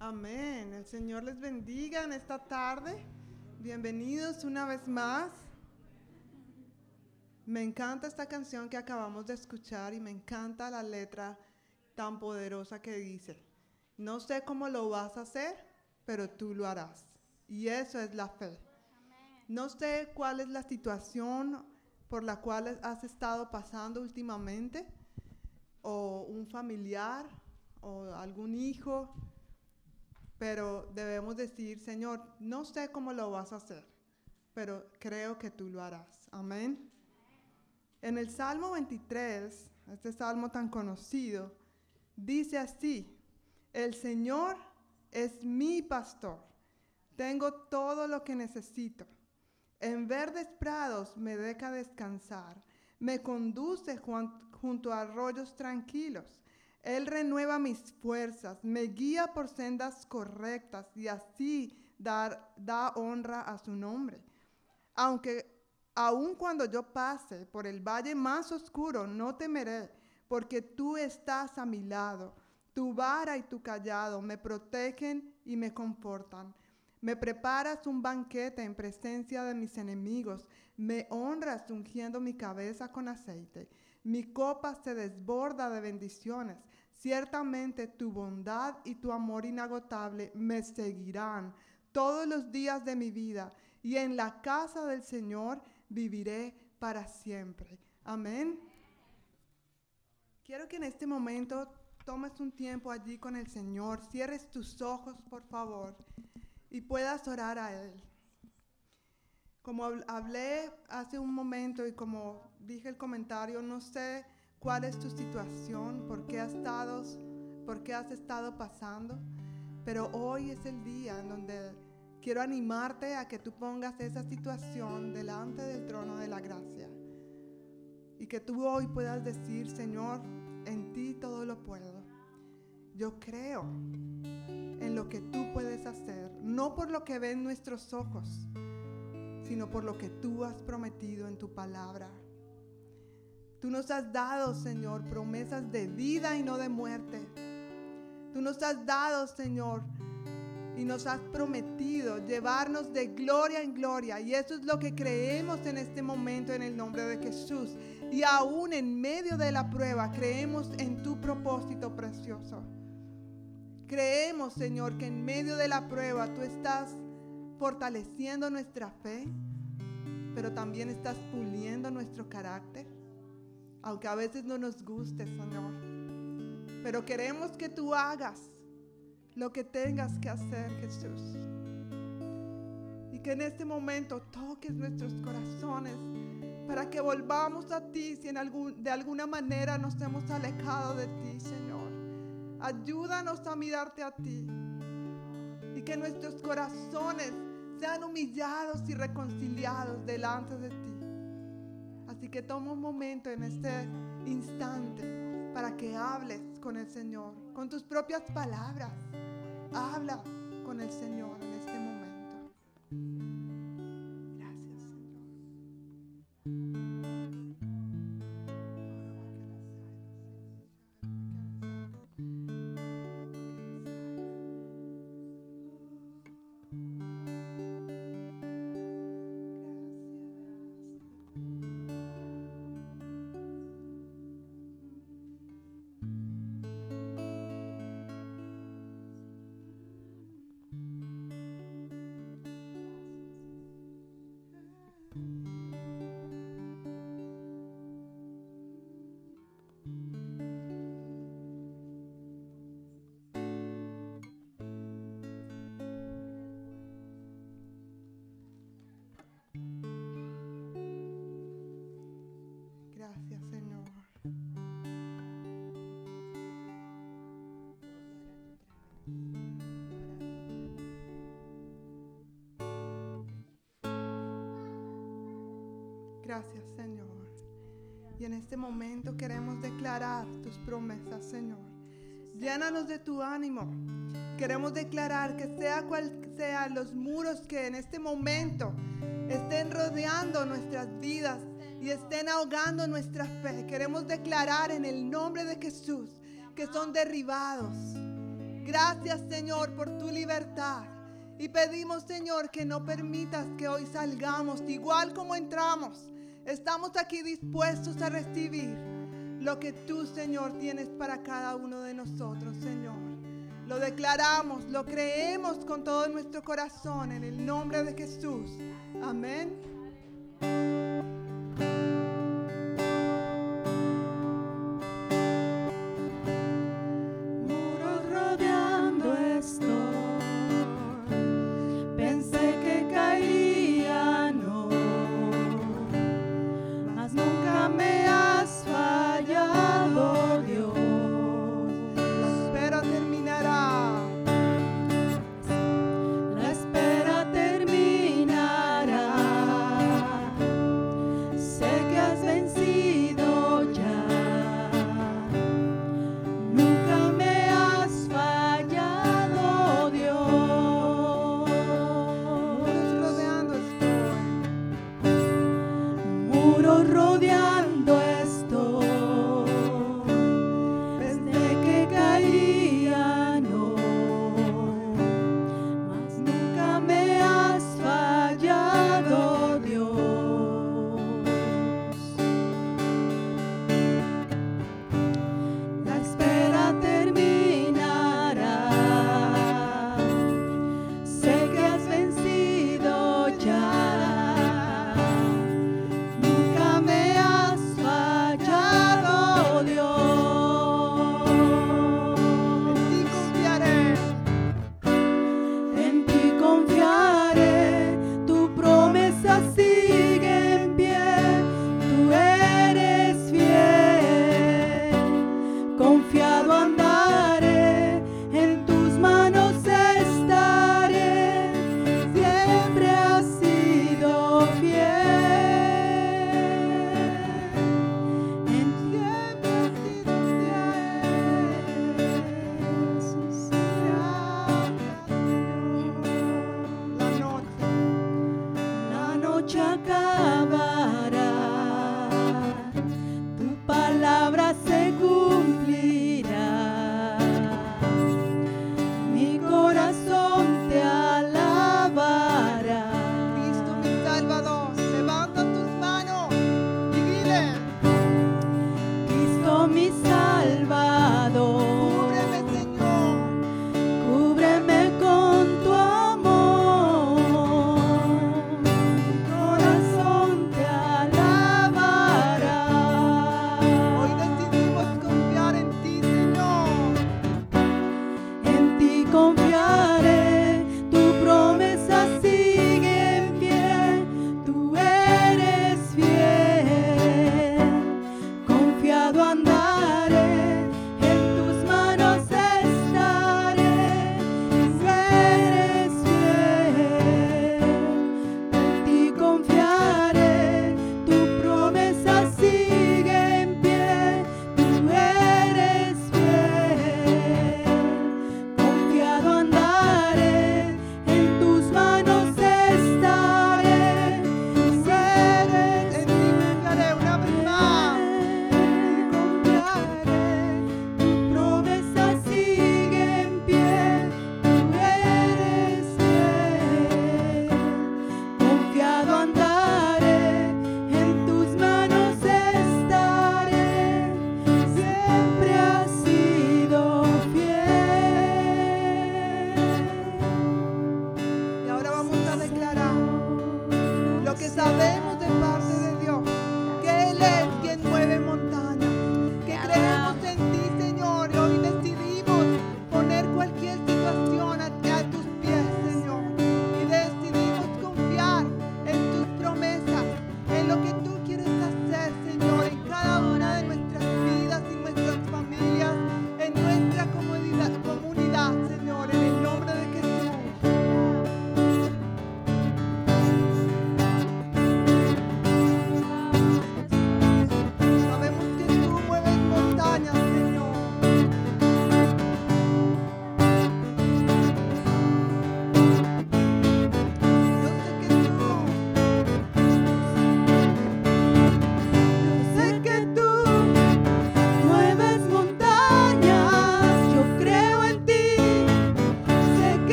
Amén. El Señor les bendiga en esta tarde. Bienvenidos una vez más. Me encanta esta canción que acabamos de escuchar y me encanta la letra tan poderosa que dice, no sé cómo lo vas a hacer, pero tú lo harás. Y eso es la fe. No sé cuál es la situación por la cual has estado pasando últimamente, o un familiar, o algún hijo, pero debemos decir, Señor, no sé cómo lo vas a hacer, pero creo que tú lo harás. Amén. En el Salmo 23, este salmo tan conocido, dice así, el Señor es mi pastor, tengo todo lo que necesito. En verdes prados me deja descansar, me conduce junto a arroyos tranquilos. Él renueva mis fuerzas, me guía por sendas correctas y así da honra a su nombre. Aunque Aun cuando yo pase por el valle más oscuro, no temeré, porque tú estás a mi lado. Tu vara y tu callado me protegen y me confortan. Me preparas un banquete en presencia de mis enemigos. Me honras ungiendo mi cabeza con aceite. Mi copa se desborda de bendiciones. Ciertamente tu bondad y tu amor inagotable me seguirán todos los días de mi vida. Y en la casa del Señor viviré para siempre. Amén. Quiero que en este momento tomes un tiempo allí con el Señor, cierres tus ojos, por favor, y puedas orar a Él. Como hablé hace un momento y como dije el comentario, no sé cuál es tu situación, por qué has estado, por qué has estado pasando, pero hoy es el día en donde quiero animarte a que tú pongas esa situación delante del trono de la gracia. Y que tú hoy puedas decir, Señor, en ti todo lo puedo. Yo creo en lo que tú puedes hacer, no por lo que ven nuestros ojos, sino por lo que tú has prometido en tu palabra. Tú nos has dado, Señor, promesas de vida y no de muerte. Tú nos has dado, Señor, y nos has prometido llevarnos de gloria en gloria. Y eso es lo que creemos en este momento en el nombre de Jesús. Y aún en medio de la prueba creemos en tu propósito precioso. Creemos, Señor, que en medio de la prueba tú estás fortaleciendo nuestra fe, pero también estás puliendo nuestro carácter, aunque a veces no nos guste, Señor. Pero queremos que tú hagas lo que tengas que hacer, Jesús. Y que en este momento toques nuestros corazones para que volvamos a ti si en algún, de alguna manera nos hemos alejado de ti, Señor. Ayúdanos a mirarte a ti y que nuestros corazones sean humillados y reconciliados delante de ti. Así que toma un momento en este instante para que hables con el Señor, con tus propias palabras. Habla con el Señor momento queremos declarar tus promesas, Señor. Llénanos de tu ánimo. Queremos declarar que sea cual sea los muros que en este momento estén rodeando nuestras vidas y estén ahogando nuestra fe, queremos declarar en el nombre de Jesús que son derribados. Gracias, Señor, por tu libertad. Y pedimos, Señor, que no permitas que hoy salgamos igual como entramos Estamos aquí dispuestos a recibir lo que tú, Señor, tienes para cada uno de nosotros, Señor. Lo declaramos, lo creemos con todo nuestro corazón en el nombre de Jesús. Amén.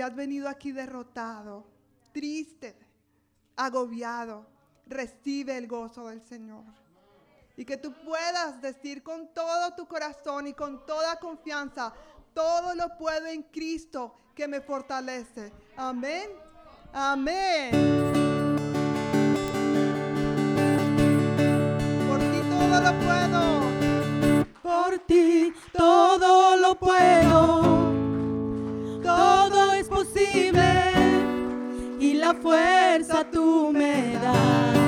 Has venido aquí derrotado, triste, agobiado. Recibe el gozo del Señor. Y que tú puedas decir con todo tu corazón y con toda confianza, todo lo puedo en Cristo que me fortalece. Amén. Amén. Por ti todo lo puedo. Por ti todo lo puedo. Todo y la fuerza tú me das.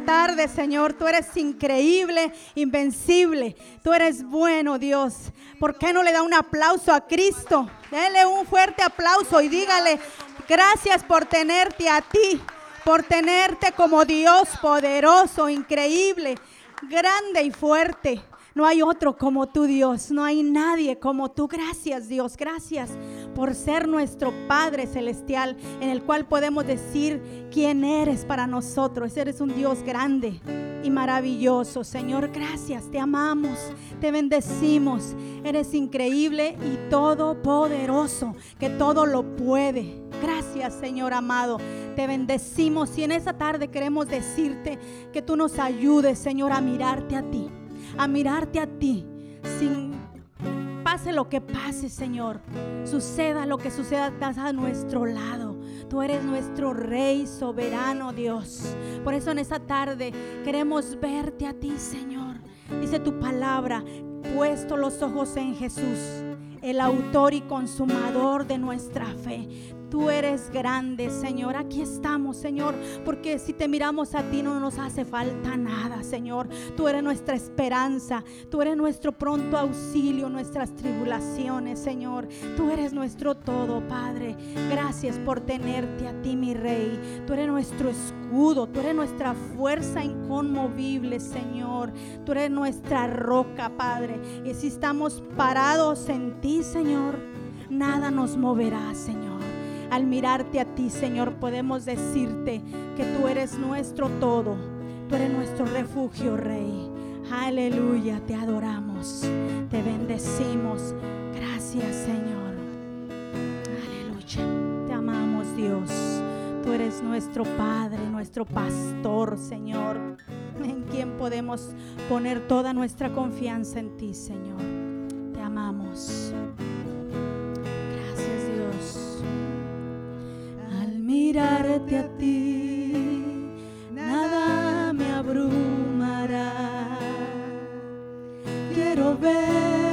Tarde, Señor. Tú eres increíble, invencible. Tú eres bueno, Dios. ¿Por qué no le da un aplauso a Cristo? Dele un fuerte aplauso y dígale, gracias por tenerte a ti, por tenerte como Dios poderoso, increíble, grande y fuerte. No hay otro como tú, Dios. No hay nadie como tú. Gracias, Dios. Gracias por ser nuestro Padre Celestial, en el cual podemos decir quién eres para nosotros. Eres un Dios grande y maravilloso. Señor, gracias. Te amamos. Te bendecimos. Eres increíble y todopoderoso, que todo lo puede. Gracias, Señor amado. Te bendecimos y en esta tarde queremos decirte que tú nos ayudes, Señor, a mirarte a ti a mirarte a ti sin pase lo que pase, Señor. Suceda lo que suceda, estás a nuestro lado. Tú eres nuestro Rey soberano, Dios. Por eso en esta tarde queremos verte a ti, Señor. Dice tu palabra, puesto los ojos en Jesús, el autor y consumador de nuestra fe. Tú eres grande, Señor. Aquí estamos, Señor, porque si te miramos a ti no nos hace falta nada, Señor. Tú eres nuestra esperanza, tú eres nuestro pronto auxilio, nuestras tribulaciones, Señor. Tú eres nuestro todo, Padre. Gracias por tenerte a ti, mi Rey. Tú eres nuestro escudo, tú eres nuestra fuerza inconmovible, Señor. Tú eres nuestra roca, Padre. Y si estamos parados en ti, Señor, nada nos moverá, Señor. Al mirarte a ti, Señor, podemos decirte que tú eres nuestro todo. Tú eres nuestro refugio, Rey. Aleluya, te adoramos. Te bendecimos. Gracias, Señor. Aleluya. Te amamos, Dios. Tú eres nuestro Padre, nuestro pastor, Señor. En quien podemos poner toda nuestra confianza en ti, Señor. Te amamos. Gracias, Dios. Mirarte a ti, nada me abrumará. Quiero verte,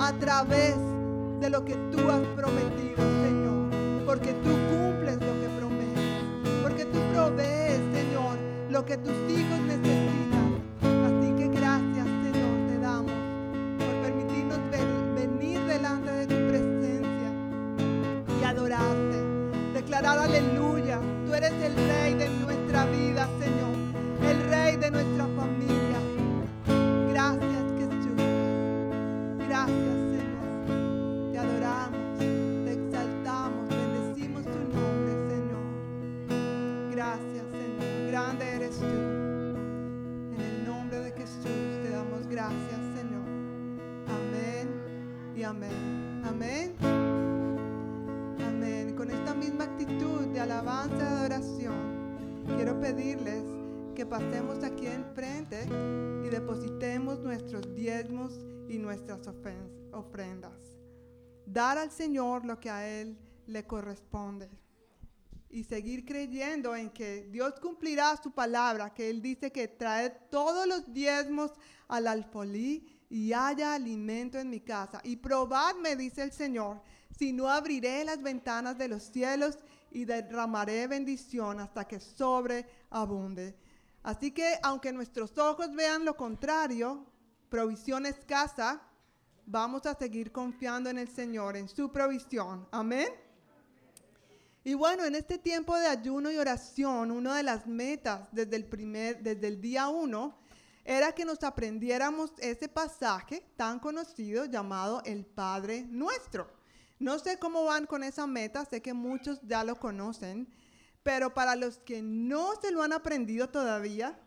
a través de lo que tú has prometido, Señor. Porque tú cumples lo que prometes. Porque tú provees, Señor, lo que tus hijos necesitan. Así que gracias, Señor, te damos por permitirnos ver- venir delante de tu presencia y adorarte. Declarar aleluya. Tú eres el rey de nuestra vida, Señor. El rey de nuestra familia. Pedirles que pasemos aquí enfrente y depositemos nuestros diezmos y nuestras ofrendas. Dar al Señor lo que a Él le corresponde. Y seguir creyendo en que Dios cumplirá su palabra, que Él dice que trae todos los diezmos al alfolí y haya alimento en mi casa. Y probadme, dice el Señor, si no abriré las ventanas de los cielos y derramaré bendición hasta que sobreabunde. Así que aunque nuestros ojos vean lo contrario, provisión escasa, vamos a seguir confiando en el Señor, en su provisión. Amén. Y bueno, en este tiempo de ayuno y oración, una de las metas desde el primer, desde el día uno, era que nos aprendiéramos ese pasaje tan conocido llamado el Padre Nuestro. No sé cómo van con esa meta, sé que muchos ya lo conocen, pero para los que no se lo han aprendido todavía,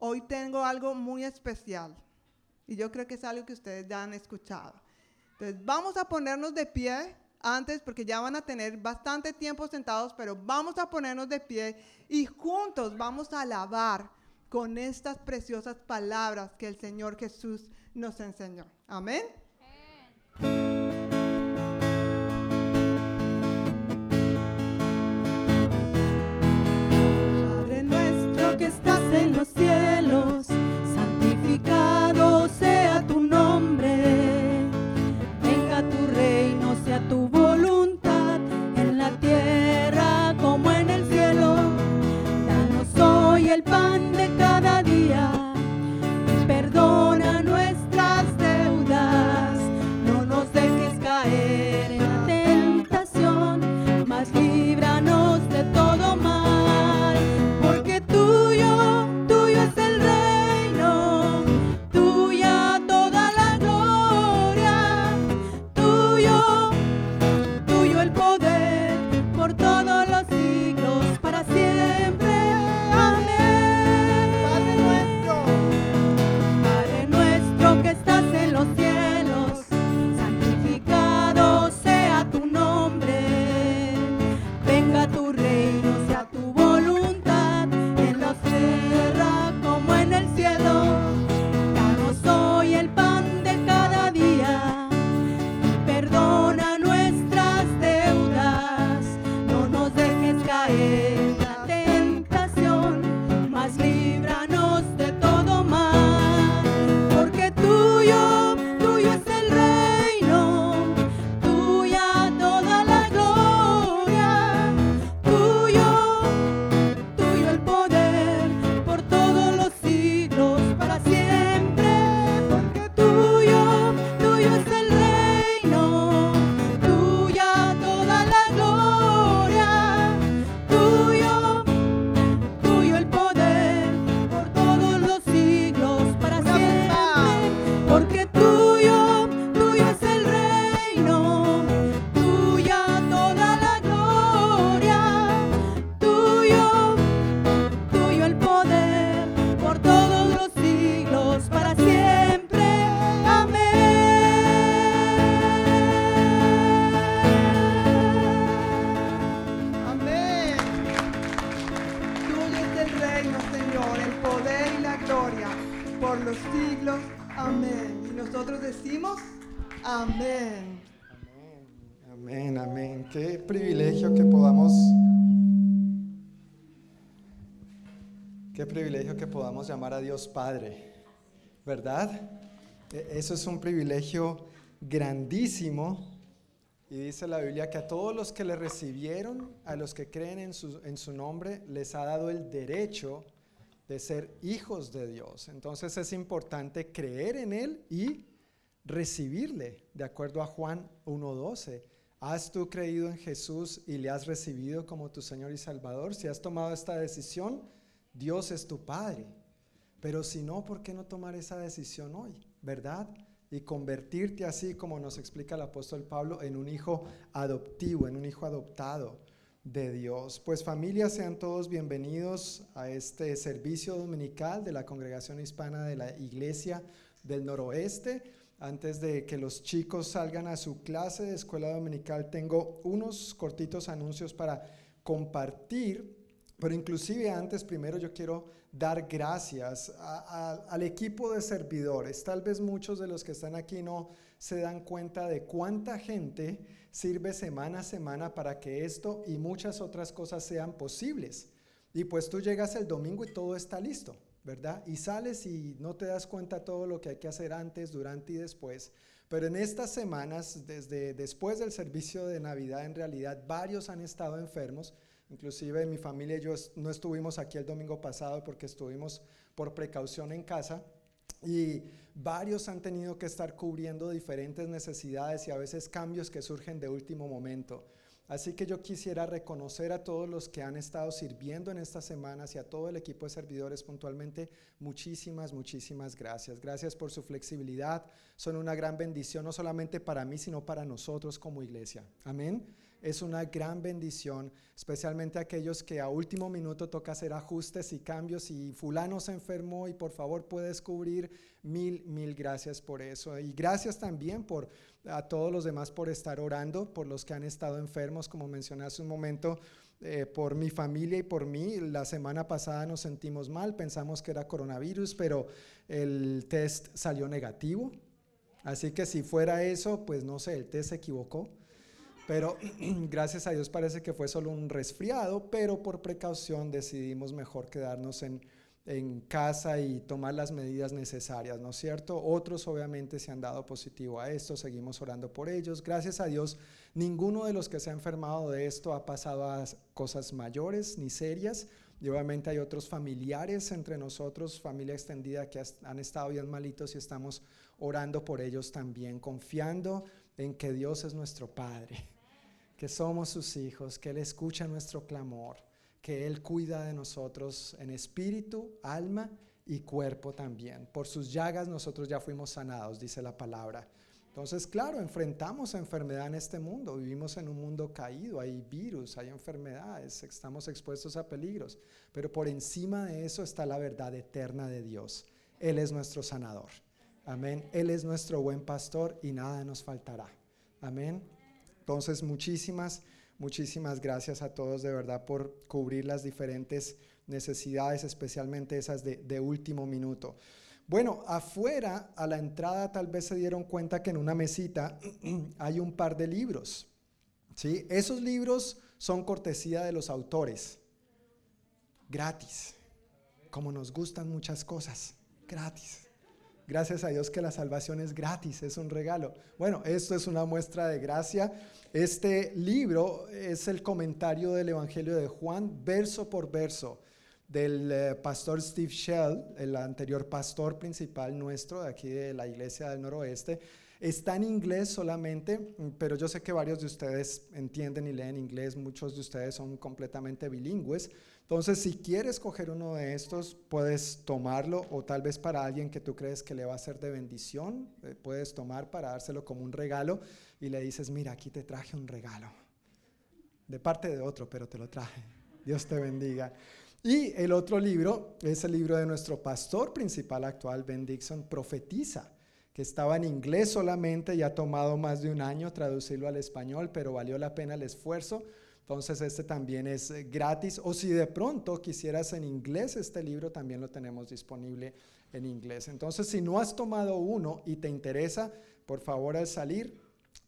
hoy tengo algo muy especial. Y yo creo que es algo que ustedes ya han escuchado. Entonces, vamos a ponernos de pie antes, porque ya van a tener bastante tiempo sentados, pero vamos a ponernos de pie y juntos vamos a alabar con estas preciosas palabras que el Señor Jesús nos enseñó. Amén. Padre que estás en los cielos, llamar a Dios Padre, ¿verdad? E- Eso es un privilegio grandísimo. Y dice la Biblia que a todos los que le recibieron, a los que creen en su, en su nombre, les ha dado el derecho de ser hijos de Dios. Entonces es importante creer en Él y recibirle, de acuerdo a Juan 1.12. ¿Has tú creído en Jesús y le has recibido como tu Señor y Salvador? Si has tomado esta decisión, Dios es tu Padre. Pero si no, ¿por qué no tomar esa decisión hoy? ¿Verdad? Y convertirte así, como nos explica el apóstol Pablo, en un hijo adoptivo, en un hijo adoptado de Dios. Pues familia, sean todos bienvenidos a este servicio dominical de la Congregación Hispana de la Iglesia del Noroeste. Antes de que los chicos salgan a su clase de escuela dominical, tengo unos cortitos anuncios para compartir, pero inclusive antes, primero yo quiero dar gracias al equipo de servidores. Tal vez muchos de los que están aquí no se dan cuenta de cuánta gente sirve semana a semana para que esto y muchas otras cosas sean posibles. Y pues tú llegas el domingo y todo está listo, ¿verdad? Y sales y no te das cuenta todo lo que hay que hacer antes, durante y después. Pero en estas semanas, desde después del servicio de Navidad, en realidad varios han estado enfermos. Inclusive mi familia y yo no estuvimos aquí el domingo pasado porque estuvimos por precaución en casa. Y varios han tenido que estar cubriendo diferentes necesidades y a veces cambios que surgen de último momento. Así que yo quisiera reconocer a todos los que han estado sirviendo en estas semanas y a todo el equipo de servidores puntualmente. Muchísimas, muchísimas gracias. Gracias por su flexibilidad. Son una gran bendición, no solamente para mí, sino para nosotros como iglesia. Amén es una gran bendición, especialmente aquellos que a último minuto toca hacer ajustes y cambios y fulano se enfermó y por favor puedes cubrir mil, mil gracias por eso. Y gracias también por a todos los demás por estar orando, por los que han estado enfermos, como mencioné hace un momento. Eh, por mi familia y por mí. La semana pasada nos sentimos mal, pensamos que era coronavirus, pero el test salió negativo. Así que si fuera eso, pues no sé, el test se equivocó. Pero gracias a Dios parece que fue solo un resfriado, pero por precaución decidimos mejor quedarnos en, en casa y tomar las medidas necesarias, ¿no es cierto? Otros obviamente se han dado positivo a esto, seguimos orando por ellos. Gracias a Dios, ninguno de los que se ha enfermado de esto ha pasado a cosas mayores ni serias. Y obviamente hay otros familiares entre nosotros, familia extendida, que han estado bien malitos y estamos orando por ellos también, confiando en que Dios es nuestro Padre, que somos sus hijos, que Él escucha nuestro clamor, que Él cuida de nosotros en espíritu, alma y cuerpo también. Por sus llagas nosotros ya fuimos sanados, dice la palabra. Entonces, claro, enfrentamos enfermedad en este mundo, vivimos en un mundo caído, hay virus, hay enfermedades, estamos expuestos a peligros, pero por encima de eso está la verdad eterna de Dios. Él es nuestro sanador. Amén. Él es nuestro buen pastor y nada nos faltará. Amén. Entonces, muchísimas, muchísimas gracias a todos de verdad por cubrir las diferentes necesidades, especialmente esas de, último minuto. Bueno, afuera, a la entrada, tal vez se dieron cuenta que en una mesita hay un par de libros. ¿sí? Esos libros son cortesía de los autores, gratis, como nos gustan muchas cosas, gratis. Gracias a Dios que la salvación es gratis, es un regalo. Bueno, esto es una muestra de gracia. Este libro es el comentario del Evangelio de Juan, verso por verso, del eh, pastor Steve Shell, el anterior pastor principal nuestro de aquí de la iglesia del noroeste. Está en inglés solamente, pero yo sé que varios de ustedes entienden y leen inglés, muchos de ustedes son completamente bilingües. Entonces, si quieres coger uno de estos, puedes tomarlo o tal vez para alguien que tú crees que le va a ser de bendición, eh, puedes tomar para dárselo como un regalo y le dices, mira, aquí te traje un regalo. De parte de otro, pero te lo traje. Dios te bendiga. Y el otro libro es el libro de nuestro pastor principal actual, Ben Dixon, Profetiza, que estaba en inglés solamente y ha tomado más de un año traducirlo al español, pero valió la pena el esfuerzo entonces este también es eh, gratis. O si de pronto quisieras en inglés este libro, también lo tenemos disponible en inglés. Entonces si no has tomado uno y te interesa, por favor al salir,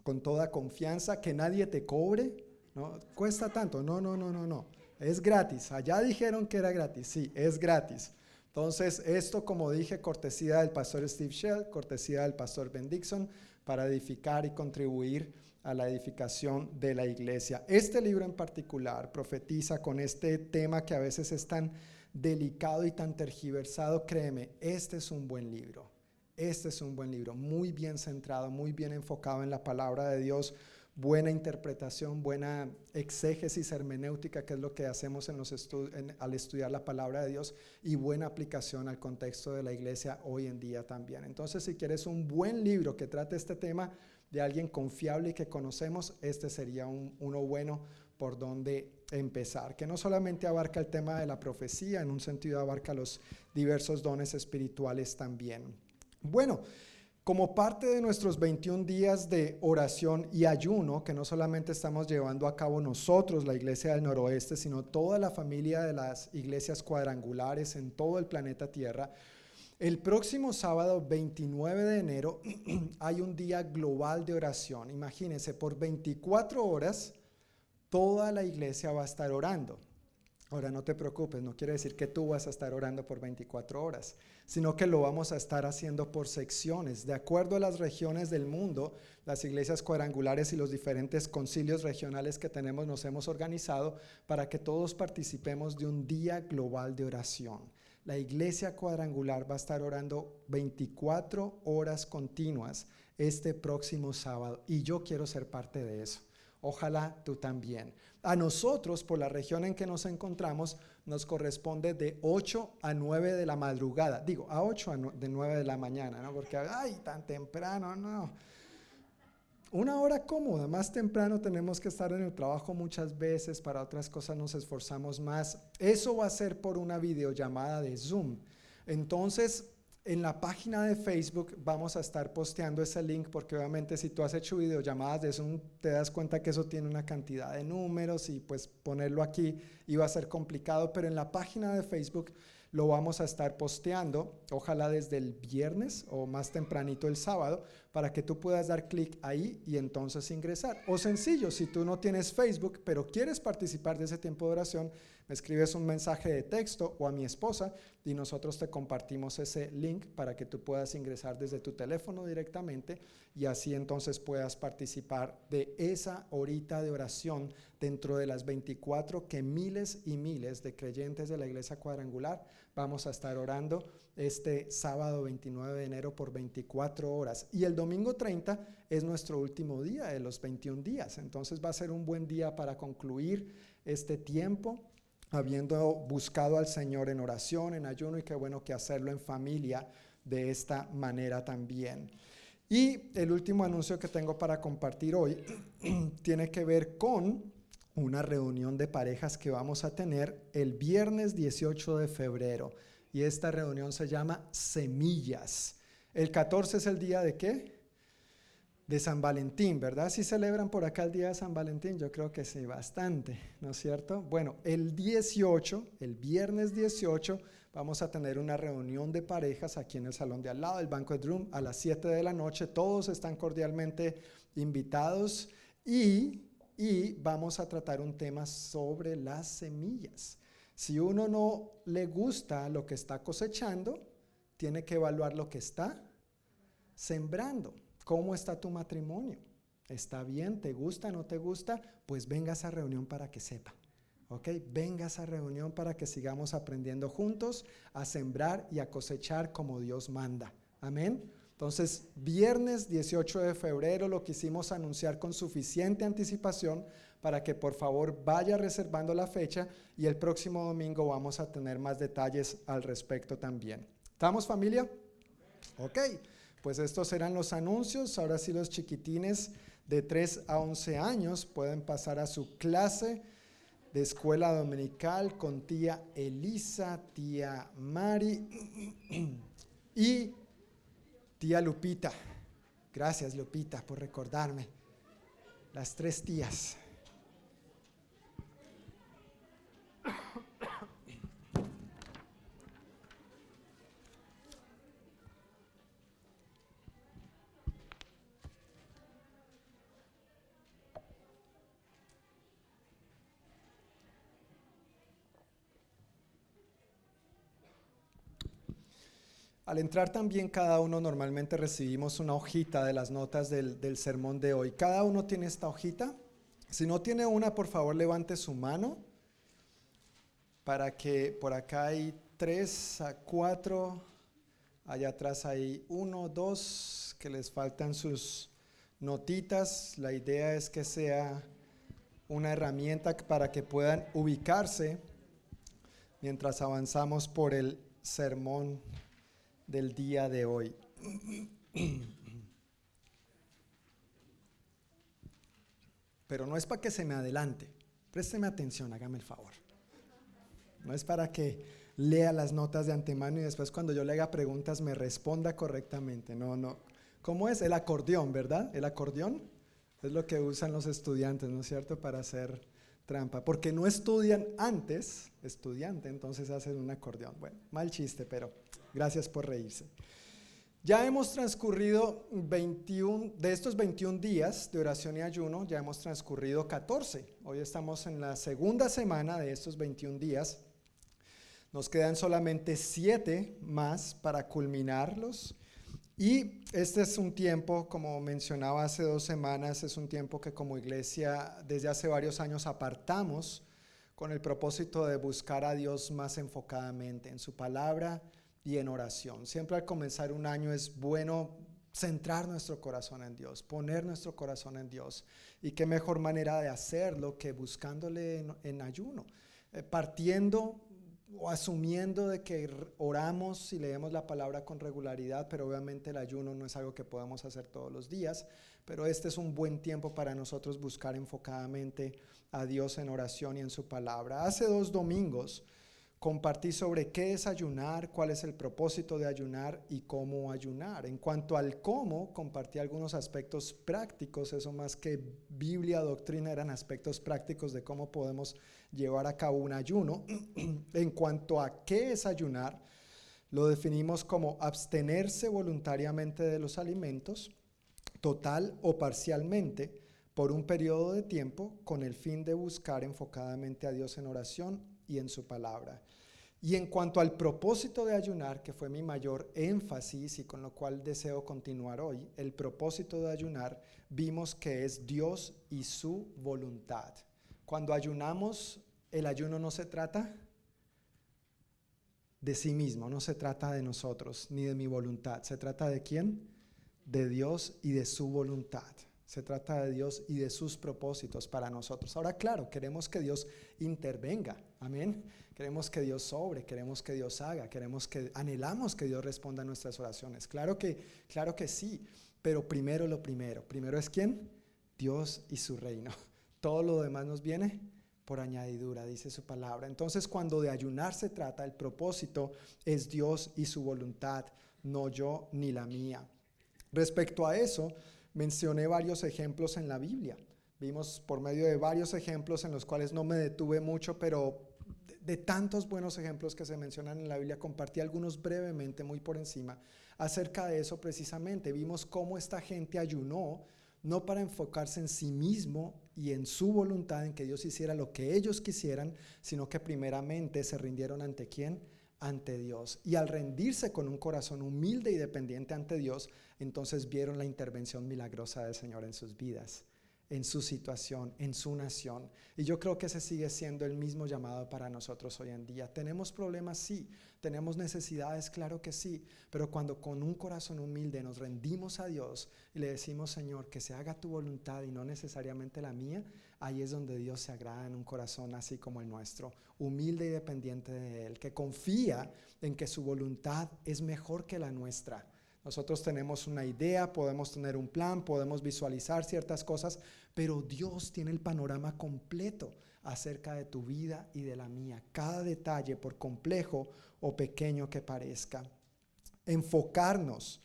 con toda confianza, que nadie te cobre. ¿no? Cuesta tanto. No, no, no, no, no. Es gratis. Allá dijeron que era gratis. Sí, es gratis. Entonces, esto, como dije, cortesía del pastor Steve Shell, cortesía del pastor Ben Dixon, para edificar y contribuir a la edificación de la iglesia. Este libro en particular profetiza con este tema que a veces es tan delicado y tan tergiversado. Créeme, este es un buen libro. Este es un buen libro, muy bien centrado, muy bien enfocado en la palabra de Dios, buena interpretación, buena exégesis hermenéutica, que es lo que hacemos al estudiar la palabra de Dios, y buena aplicación al contexto de la iglesia hoy en día también. Entonces, si quieres un buen libro que trate este tema de alguien confiable y que conocemos, este sería uno bueno por donde empezar, que no solamente abarca el tema de la profecía, en un sentido abarca los diversos dones espirituales también. Bueno, como parte de nuestros 21 días de oración y ayuno, que no solamente estamos llevando a cabo nosotros, la Iglesia del Noroeste, sino toda la familia de las iglesias cuadrangulares en todo el planeta Tierra, el próximo sábado 29 de enero hay un día global de oración. Imagínense, por 24 horas toda la iglesia va a estar orando. Ahora no te preocupes, no quiere decir que tú vas a estar orando por 24 horas, sino que lo vamos a estar haciendo por secciones. De acuerdo a las regiones del mundo, las iglesias cuadrangulares y los diferentes concilios regionales que tenemos nos hemos organizado para que todos participemos de un día global de oración. La iglesia cuadrangular va a estar orando 24 horas continuas este próximo sábado y yo quiero ser parte de eso. Ojalá tú también. A nosotros, por la región en que nos encontramos, nos corresponde de 8 a 9 de la madrugada. Digo, a 8 a de 9 de la mañana, ¿no? Porque, ay, tan temprano, no. Una hora cómoda, más temprano tenemos que estar en el trabajo muchas veces, para otras cosas nos esforzamos más. Eso va a ser por una videollamada de Zoom. Entonces, en la página de Facebook vamos a estar posteando ese link porque obviamente si tú has hecho videollamadas de Zoom te das cuenta que eso tiene una cantidad de números y pues ponerlo aquí iba a ser complicado, pero en la página de Facebook lo vamos a estar posteando, ojalá desde el viernes o más tempranito el sábado, para que tú puedas dar clic ahí y entonces ingresar. O sencillo, si tú no tienes Facebook, pero quieres participar de ese tiempo de oración, me escribes un mensaje de texto o a mi esposa y nosotros te compartimos ese link para que tú puedas ingresar desde tu teléfono directamente y así entonces puedas participar de esa horita de oración dentro de las 24 que miles y miles de creyentes de la iglesia cuadrangular vamos a estar orando este sábado 29 de enero por 24 horas. Y el domingo 30 es nuestro último día de los 21 días. Entonces va a ser un buen día para concluir este tiempo habiendo buscado al Señor en oración, en ayuno, y qué bueno que hacerlo en familia de esta manera también. Y el último anuncio que tengo para compartir hoy tiene que ver con una reunión de parejas que vamos a tener el viernes 18 de febrero. Y esta reunión se llama Semillas. El 14 es el día de qué? De San Valentín, ¿verdad? Si celebran por acá el día de San Valentín, yo creo que sí, bastante, ¿no es cierto? Bueno, el 18, el viernes 18, vamos a tener una reunión de parejas aquí en el salón de al lado, el Banco de Room, a las 7 de la noche. Todos están cordialmente invitados y, y vamos a tratar un tema sobre las semillas. Si uno no le gusta lo que está cosechando, tiene que evaluar lo que está sembrando. ¿Cómo está tu matrimonio? ¿Está bien? ¿Te gusta? ¿No te gusta? Pues venga a esa reunión para que sepa. ¿Ok? Venga a esa reunión para que sigamos aprendiendo juntos a sembrar y a cosechar como Dios manda. Amén. Entonces, viernes 18 de febrero lo quisimos anunciar con suficiente anticipación para que por favor vaya reservando la fecha y el próximo domingo vamos a tener más detalles al respecto también. ¿Estamos familia? Ok. Pues estos serán los anuncios. Ahora sí los chiquitines de 3 a 11 años pueden pasar a su clase de escuela dominical con tía Elisa, tía Mari y tía Lupita. Gracias Lupita por recordarme. Las tres tías. Al entrar también cada uno normalmente recibimos una hojita de las notas del, del, sermón de hoy. Cada uno tiene esta hojita. Si no tiene una, por favor levante su mano para que por acá hay tres a cuatro, allá atrás hay uno, dos, que les faltan sus notitas. La idea es que sea una herramienta para que puedan ubicarse mientras avanzamos por el sermón del día de hoy. Pero no es para que se me adelante. Présteme atención, hágame el favor. No es para que lea las notas de antemano y después cuando yo le haga preguntas me responda correctamente. No, no. ¿Cómo es? El acordeón, ¿verdad? El acordeón es lo que usan los estudiantes, ¿no es cierto? Para hacer trampa. Porque no estudian antes, estudiante, entonces hacen un acordeón. Bueno, mal chiste, pero gracias por reírse. Ya hemos transcurrido 21, de estos 21 días de oración y ayuno, ya hemos transcurrido 14. Hoy estamos en la segunda semana de estos 21 días. Nos quedan solamente 7 más para culminarlos. Y este es un tiempo, como mencionaba hace dos semanas, es un tiempo que como iglesia desde hace varios años apartamos con el propósito de buscar a Dios más enfocadamente en su palabra y en oración. Siempre al comenzar un año es bueno centrar nuestro corazón en Dios, poner nuestro corazón en Dios. Y qué mejor manera de hacerlo que buscándole en, ayuno, eh, partiendo o asumiendo de que oramos y leemos la palabra con regularidad, pero obviamente el ayuno no es algo que podamos hacer todos los días, pero este es un buen tiempo para nosotros buscar enfocadamente a Dios en oración y en su palabra. Hace dos domingos compartí sobre qué es ayunar, cuál es el propósito de ayunar y cómo ayunar. En cuanto al cómo, compartí algunos aspectos prácticos, eso más que Biblia, doctrina, eran aspectos prácticos de cómo podemos llevar a cabo un ayuno. en cuanto a qué es ayunar, lo definimos como abstenerse voluntariamente de los alimentos, total o parcialmente, por un periodo de tiempo con el fin de buscar enfocadamente a Dios en oración y en su palabra. Y en cuanto al propósito de ayunar, que fue mi mayor énfasis y con lo cual deseo continuar hoy, el propósito de ayunar vimos que es Dios y su voluntad. Cuando ayunamos, el ayuno no se trata de sí mismo, no se trata de nosotros ni de mi voluntad, se trata de quién? De Dios y de su voluntad. Se trata de Dios y de sus propósitos para nosotros. Ahora, claro, queremos que Dios intervenga. Amén. Queremos que Dios sobre, queremos que Dios haga, queremos que anhelamos que Dios responda a nuestras oraciones. Claro que, claro que sí, pero primero lo primero. Primero es quién? Dios y su reino. Todo lo demás nos viene por añadidura, dice su palabra. Entonces, cuando de ayunar se trata, el propósito es Dios y su voluntad, no yo ni la mía. Respecto a eso, mencioné varios ejemplos en la Biblia. Vimos por medio de varios ejemplos en los cuales no me detuve mucho, pero de tantos buenos ejemplos que se mencionan en la Biblia, compartí algunos brevemente, muy por encima, acerca de eso precisamente. Vimos cómo esta gente ayunó, no para enfocarse en sí mismo y en su voluntad, en que Dios hiciera lo que ellos quisieran, sino que primeramente se rindieron ante quién? Ante Dios. Y al rendirse con un corazón humilde y dependiente ante Dios, entonces vieron la intervención milagrosa del Señor en sus vidas en su situación, en su nación. Y yo creo que ese sigue siendo el mismo llamado para nosotros hoy en día. ¿Tenemos problemas? Sí. ¿Tenemos necesidades? Claro que sí. Pero cuando con un corazón humilde nos rendimos a Dios y le decimos, Señor, que se haga tu voluntad y no necesariamente la mía, ahí es donde Dios se agrada en un corazón así como el nuestro, humilde y dependiente de Él, que confía en que su voluntad es mejor que la nuestra nosotros tenemos una idea, podemos tener un plan, podemos visualizar ciertas cosas, pero Dios tiene el panorama completo acerca de tu vida y de la mía, cada detalle, por complejo o pequeño que parezca. Enfocarnos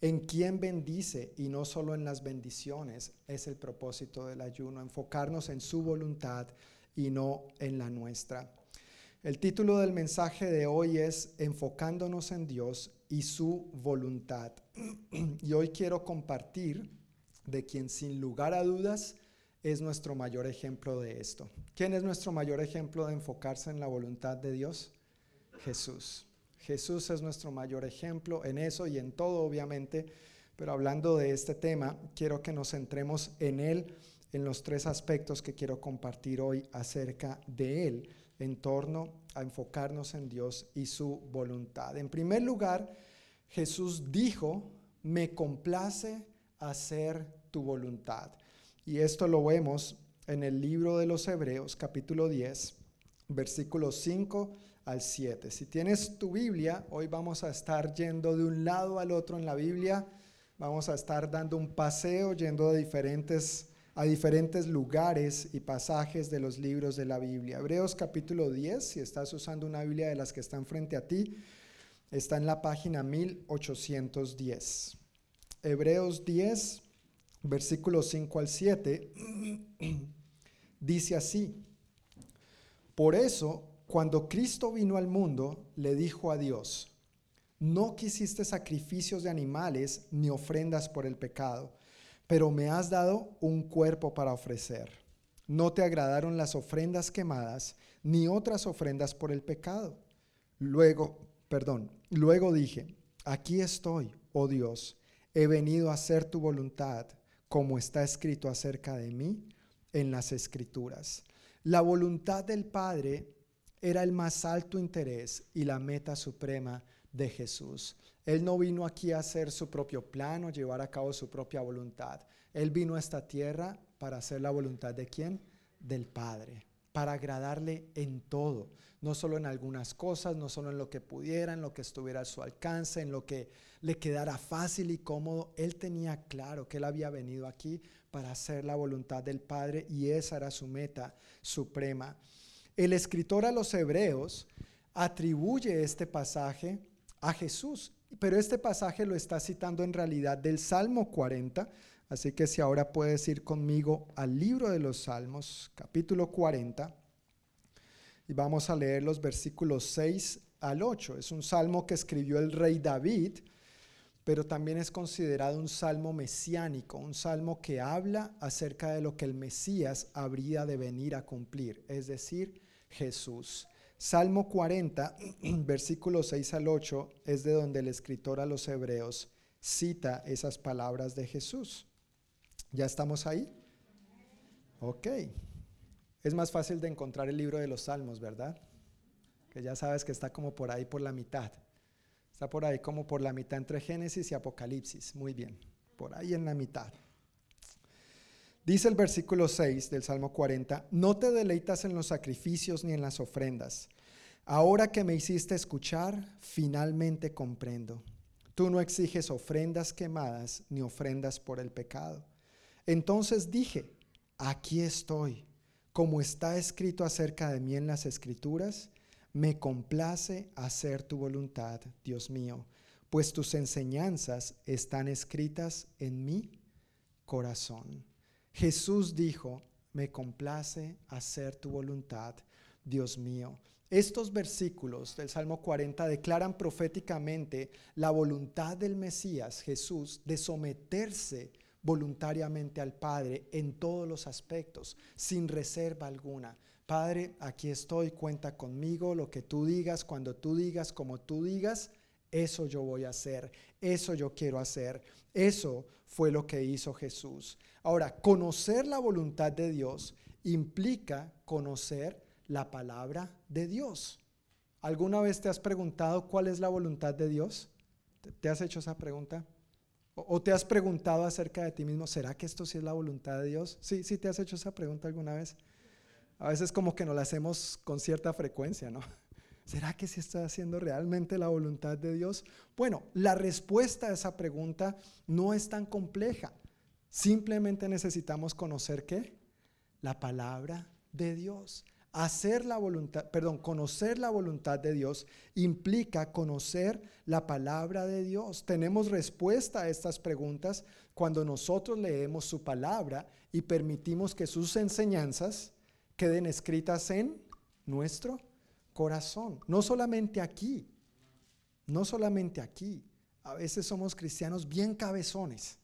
en quién bendice y no solo en las bendiciones es el propósito del ayuno, enfocarnos en su voluntad y no en la nuestra. El título del mensaje de hoy es Enfocándonos en Dios y su voluntad. Y hoy quiero compartir de quien sin lugar a dudas es nuestro mayor ejemplo de esto. ¿Quién es nuestro mayor ejemplo de enfocarse en la voluntad de Dios? Jesús. Jesús es nuestro mayor ejemplo en eso y en todo, obviamente, pero hablando de este tema, quiero que nos centremos en Él, en los tres aspectos que quiero compartir hoy acerca de Él, en torno a enfocarnos en Dios y su voluntad. En primer lugar, Jesús dijo, me complace hacer tu voluntad. Y esto lo vemos en el libro de los Hebreos, capítulo 10, versículos 5 al 7. Si tienes tu Biblia, hoy vamos a estar yendo de un lado al otro en la Biblia, vamos a estar dando un paseo, yendo de diferentes, a diferentes lugares y pasajes de los libros de la Biblia. Hebreos capítulo 10, si estás usando una Biblia de las que están frente a ti, está en la página 1810. Hebreos 10, versículos 5 al 7, dice así, por eso, cuando Cristo vino al mundo, le dijo a Dios, no quisiste sacrificios de animales ni ofrendas por el pecado, pero me has dado un cuerpo para ofrecer. No te agradaron las ofrendas quemadas, ni otras ofrendas por el pecado. Luego, perdón, luego dije, aquí estoy, oh Dios, he venido a hacer tu voluntad como está escrito acerca de mí en las escrituras. La voluntad del Padre era el más alto interés y la meta suprema de Jesús. Él no vino aquí a hacer su propio plan o llevar a cabo su propia voluntad. Él vino a esta tierra para hacer la voluntad de quién? Del Padre, para agradarle en todo, no solo en algunas cosas, no solo en lo que pudiera, en lo que estuviera a su alcance, en lo que le quedara fácil y cómodo. Él tenía claro que él había venido aquí para hacer la voluntad del Padre y esa era su meta suprema. El escritor a los hebreos atribuye este pasaje a Jesús, pero este pasaje lo está citando en realidad del Salmo 40, así que si ahora puedes ir conmigo al libro de los Salmos, capítulo 40, y vamos a leer los versículos 6 al 8. Es un salmo que escribió el rey David, pero también es considerado un salmo mesiánico, un salmo que habla acerca de lo que el Mesías habría de venir a cumplir, es decir, Jesús. Salmo 40, versículos 6 al 8, es de donde el escritor a los hebreos cita esas palabras de Jesús. ¿Ya estamos ahí? Ok. Es más fácil de encontrar el libro de los Salmos, ¿verdad? Que ya sabes que está como por ahí por la mitad. Está por ahí como por la mitad entre Génesis y Apocalipsis. Muy bien, por ahí en la mitad. Dice el versículo 6 del Salmo 40, no te deleitas en los sacrificios ni en las ofrendas. Ahora que me hiciste escuchar, finalmente comprendo. Tú no exiges ofrendas quemadas ni ofrendas por el pecado. Entonces dije, aquí estoy, como está escrito acerca de mí en las escrituras, me complace hacer tu voluntad, Dios mío, pues tus enseñanzas están escritas en mi corazón. Jesús dijo, me complace hacer tu voluntad, Dios mío. Estos versículos del Salmo 40 declaran proféticamente la voluntad del Mesías, Jesús, de someterse voluntariamente al Padre en todos los aspectos, sin reserva alguna. Padre, aquí estoy, cuenta conmigo, lo que tú digas, cuando tú digas, como tú digas, eso yo voy a hacer, eso yo quiero hacer. Eso fue lo que hizo Jesús. Ahora, conocer la voluntad de Dios implica conocer la palabra de Dios. ¿Alguna vez te has preguntado cuál es la voluntad de Dios? ¿Te has hecho esa pregunta? ¿O te has preguntado acerca de ti mismo, ¿será que esto sí es la voluntad de Dios? Sí, sí, te has hecho esa pregunta alguna vez. A veces como que nos la hacemos con cierta frecuencia, ¿no? ¿Será que sí estoy haciendo realmente la voluntad de Dios? Bueno, la respuesta a esa pregunta no es tan compleja. Simplemente necesitamos conocer qué? La palabra de Dios. Hacer la voluntad, perdón, conocer la voluntad de Dios implica conocer la palabra de Dios. Tenemos respuesta a estas preguntas cuando nosotros leemos su palabra y permitimos que sus enseñanzas queden escritas en nuestro corazón. No solamente aquí, no solamente aquí. A veces somos cristianos bien cabezones,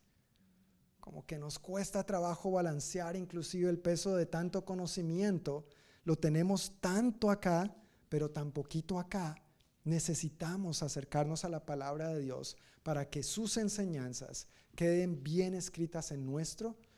como que nos cuesta trabajo balancear inclusive el peso de tanto conocimiento. Lo tenemos tanto acá, pero tan poquito acá, Necesitamos acercarnos a la palabra de Dios para que sus enseñanzas queden bien escritas en nuestro corazón,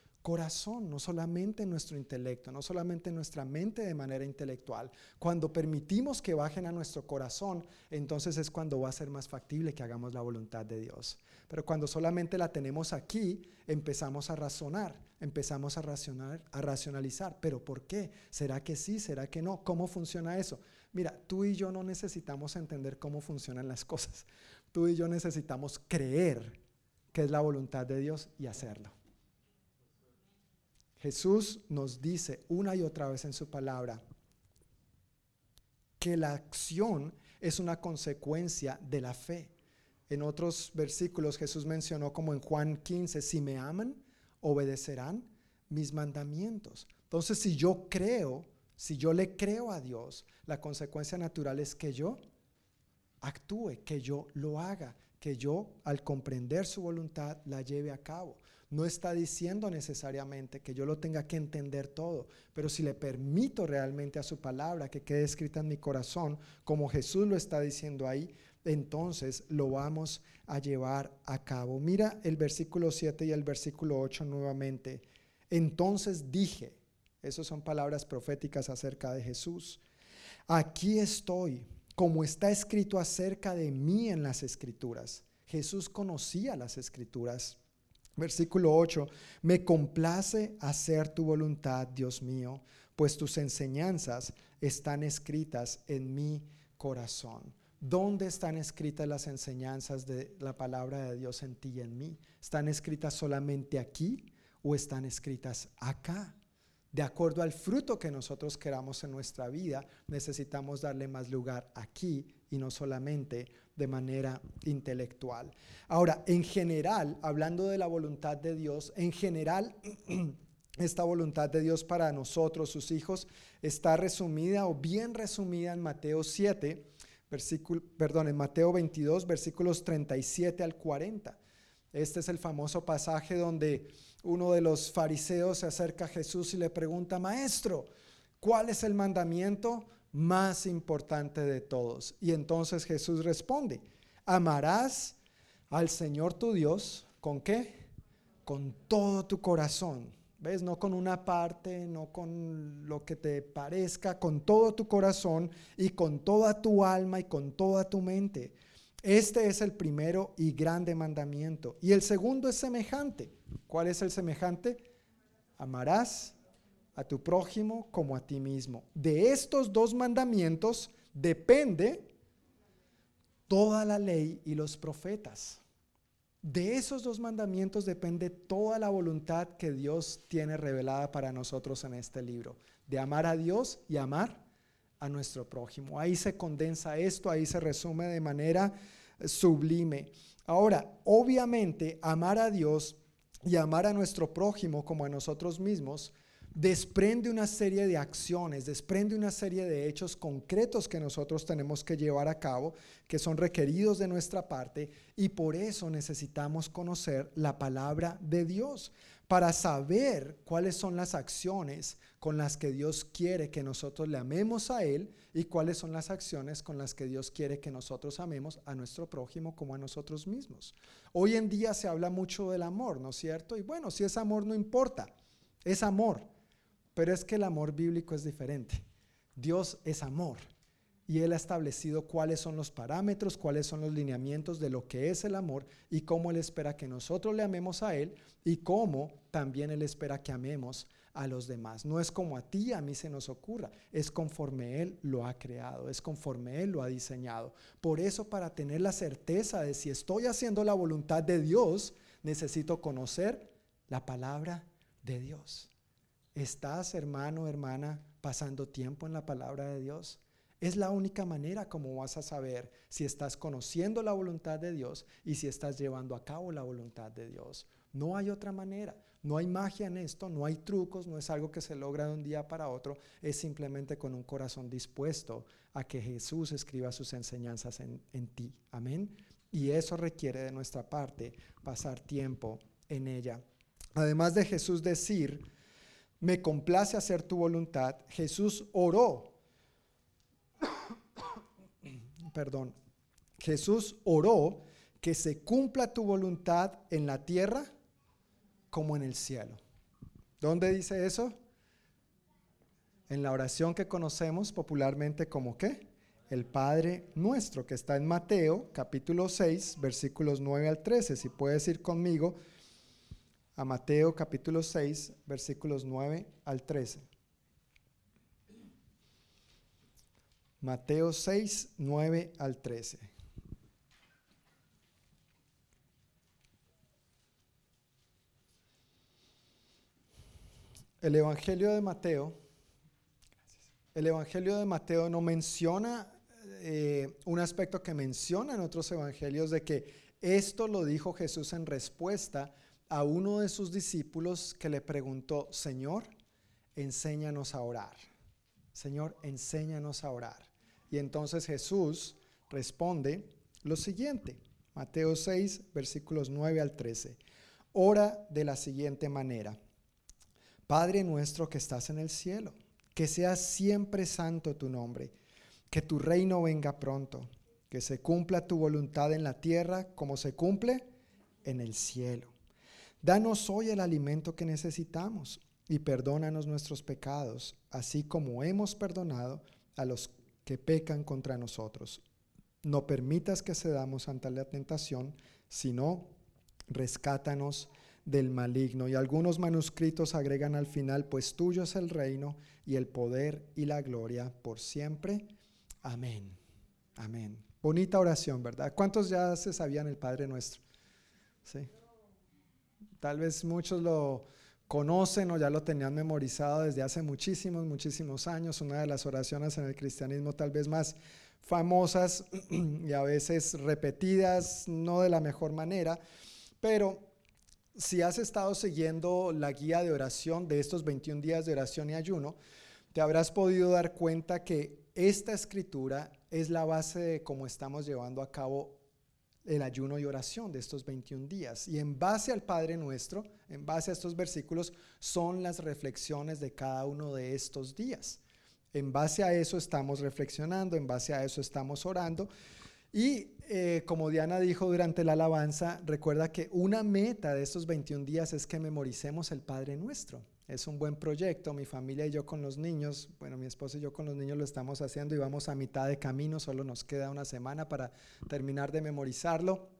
no solamente en nuestro intelecto, no solamente en nuestra mente de manera intelectual. Cuando permitimos que bajen a nuestro corazón, entonces es cuando va a ser más factible que hagamos la voluntad de Dios. Pero cuando solamente la tenemos aquí, empezamos a razonar, empezamos a, racionar, a racionalizar. ¿Pero por qué? ¿Será que sí? ¿Será que no? ¿Cómo funciona eso? Mira, tú y yo no necesitamos entender cómo funcionan las cosas. Tú y yo necesitamos creer que es la voluntad de Dios y hacerlo. Jesús nos dice una y otra vez en su palabra que la acción es una consecuencia de la fe. En otros versículos Jesús mencionó como en Juan 15, si me aman, obedecerán mis mandamientos. Entonces, si yo creo, si yo le creo a Dios, la consecuencia natural es que yo actúe, que yo lo haga, que yo al comprender su voluntad la lleve a cabo. No está diciendo necesariamente que yo lo tenga que entender todo, pero si le permito realmente a su palabra que quede escrita en mi corazón, como Jesús lo está diciendo ahí, entonces lo vamos a llevar a cabo. Mira el versículo 7 y el versículo 8 nuevamente. Entonces dije, esas son palabras proféticas acerca de Jesús, aquí estoy, como está escrito acerca de mí en las escrituras. Jesús conocía las escrituras Versículo 8, me complace hacer tu voluntad, Dios mío, pues tus enseñanzas están escritas en mi corazón. ¿Dónde están escritas las enseñanzas de la palabra de Dios en ti y en mí? ¿Están escritas solamente aquí o están escritas acá? De acuerdo al fruto que nosotros queramos en nuestra vida, necesitamos darle más lugar aquí y no solamente de manera intelectual. Ahora, en general, hablando de la voluntad de Dios, en general, esta voluntad de Dios para nosotros, sus hijos, está resumida o bien resumida en Mateo 7, versículo, perdón, en Mateo 22, versículos 37 al 40. Este es el famoso pasaje donde uno de los fariseos se acerca a Jesús y le pregunta, maestro, ¿cuál es el mandamiento? Más importante de todos. Y entonces Jesús responde, amarás al Señor tu Dios, ¿con qué? Con todo tu corazón. ¿Ves? No con una parte, no con lo que te parezca, con todo tu corazón y con toda tu alma y con toda tu mente. Este es el primero y grande mandamiento. Y el segundo es semejante. ¿Cuál es el semejante? Amarás a tu prójimo como a ti mismo. De estos dos mandamientos depende toda la ley y los profetas. De esos dos mandamientos depende toda la voluntad que Dios tiene revelada para nosotros en este libro, de amar a Dios y amar a nuestro prójimo. Ahí se condensa esto, ahí se resume de manera sublime. Ahora, obviamente, amar a Dios y amar a nuestro prójimo como a nosotros mismos desprende una serie de acciones, desprende una serie de hechos concretos que nosotros tenemos que llevar a cabo, que son requeridos de nuestra parte, y por eso necesitamos conocer la palabra de Dios, para saber cuáles son las acciones con las que Dios quiere que nosotros le amemos a Él y cuáles son las acciones con las que Dios quiere que nosotros amemos a nuestro prójimo como a nosotros mismos. Hoy en día se habla mucho del amor, ¿no es cierto? Y bueno, si es amor no importa, es amor pero es que el amor bíblico es diferente. Dios es amor y Él ha establecido cuáles son los parámetros, cuáles son los lineamientos de lo que es el amor y cómo Él espera que nosotros le amemos a Él y cómo también Él espera que amemos a los demás. No es como a ti, a mí se nos ocurra, es conforme Él lo ha creado, es conforme Él lo ha diseñado. Por eso, para tener la certeza de si estoy haciendo la voluntad de Dios, necesito conocer la palabra de Dios. ¿Estás, hermano, hermana, pasando tiempo en la palabra de Dios? Es la única manera como vas a saber si estás conociendo la voluntad de Dios y si estás llevando a cabo la voluntad de Dios. No hay otra manera. No hay magia en esto, no hay trucos, no es algo que se logra de un día para otro, es simplemente con un corazón dispuesto a que Jesús escriba sus enseñanzas en, en ti. Amén. Y eso requiere de nuestra parte pasar tiempo en ella. Además de Jesús decir, me complace hacer tu voluntad, Jesús oró perdón, Jesús oró que se cumpla tu voluntad en la tierra como en el cielo. ¿Dónde dice eso? En la oración que conocemos popularmente como qué? El Padre nuestro, que está en Mateo capítulo 6, versículos 9 al 13. Si puedes ir conmigo a Mateo capítulo 6, versículos 9 al 13. Mateo 6, 9 al 13. El Evangelio de Mateo, el Evangelio de Mateo no menciona eh, un aspecto que menciona en otros evangelios de que esto lo dijo Jesús en respuesta a uno de sus discípulos que le preguntó, Señor, enséñanos a orar. Señor, enséñanos a orar. Y entonces Jesús responde lo siguiente, Mateo 6, versículos 9 al 13. Ora de la siguiente manera, Padre nuestro que estás en el cielo, que sea siempre santo tu nombre, que tu reino venga pronto, que se cumpla tu voluntad en la tierra como se cumple en el cielo. Danos hoy el alimento que necesitamos y perdónanos nuestros pecados, así como hemos perdonado a los que pecan contra nosotros. No permitas que cedamos ante la tentación, sino rescátanos del maligno. Y algunos manuscritos agregan al final, pues tuyo es el reino y el poder y la gloria por siempre. Amén. Amén. Bonita oración, ¿verdad? ¿Cuántos ya se sabían el Padre Nuestro? Sí. Tal vez muchos lo conocen o ya lo tenían memorizado desde hace muchísimos, muchísimos años. Una de las oraciones en el cristianismo tal vez más famosas y a veces repetidas, no de la mejor manera, pero si has estado siguiendo la guía de oración de estos 21 días de oración y ayuno, te habrás podido dar cuenta que esta escritura es la base de cómo estamos llevando a cabo el ayuno y oración de estos 21 días. Y en base al Padre nuestro, en base a estos versículos, son las reflexiones de cada uno de estos días. En base a eso estamos reflexionando, en base a eso estamos orando. Y eh, como Diana dijo durante la alabanza, recuerda que una meta de estos 21 días es que memoricemos el Padre nuestro. Es un buen proyecto, mi familia y yo con los niños, bueno, mi esposo y yo con los niños lo estamos haciendo y vamos a mitad de camino, solo nos queda una semana para terminar de memorizarlo,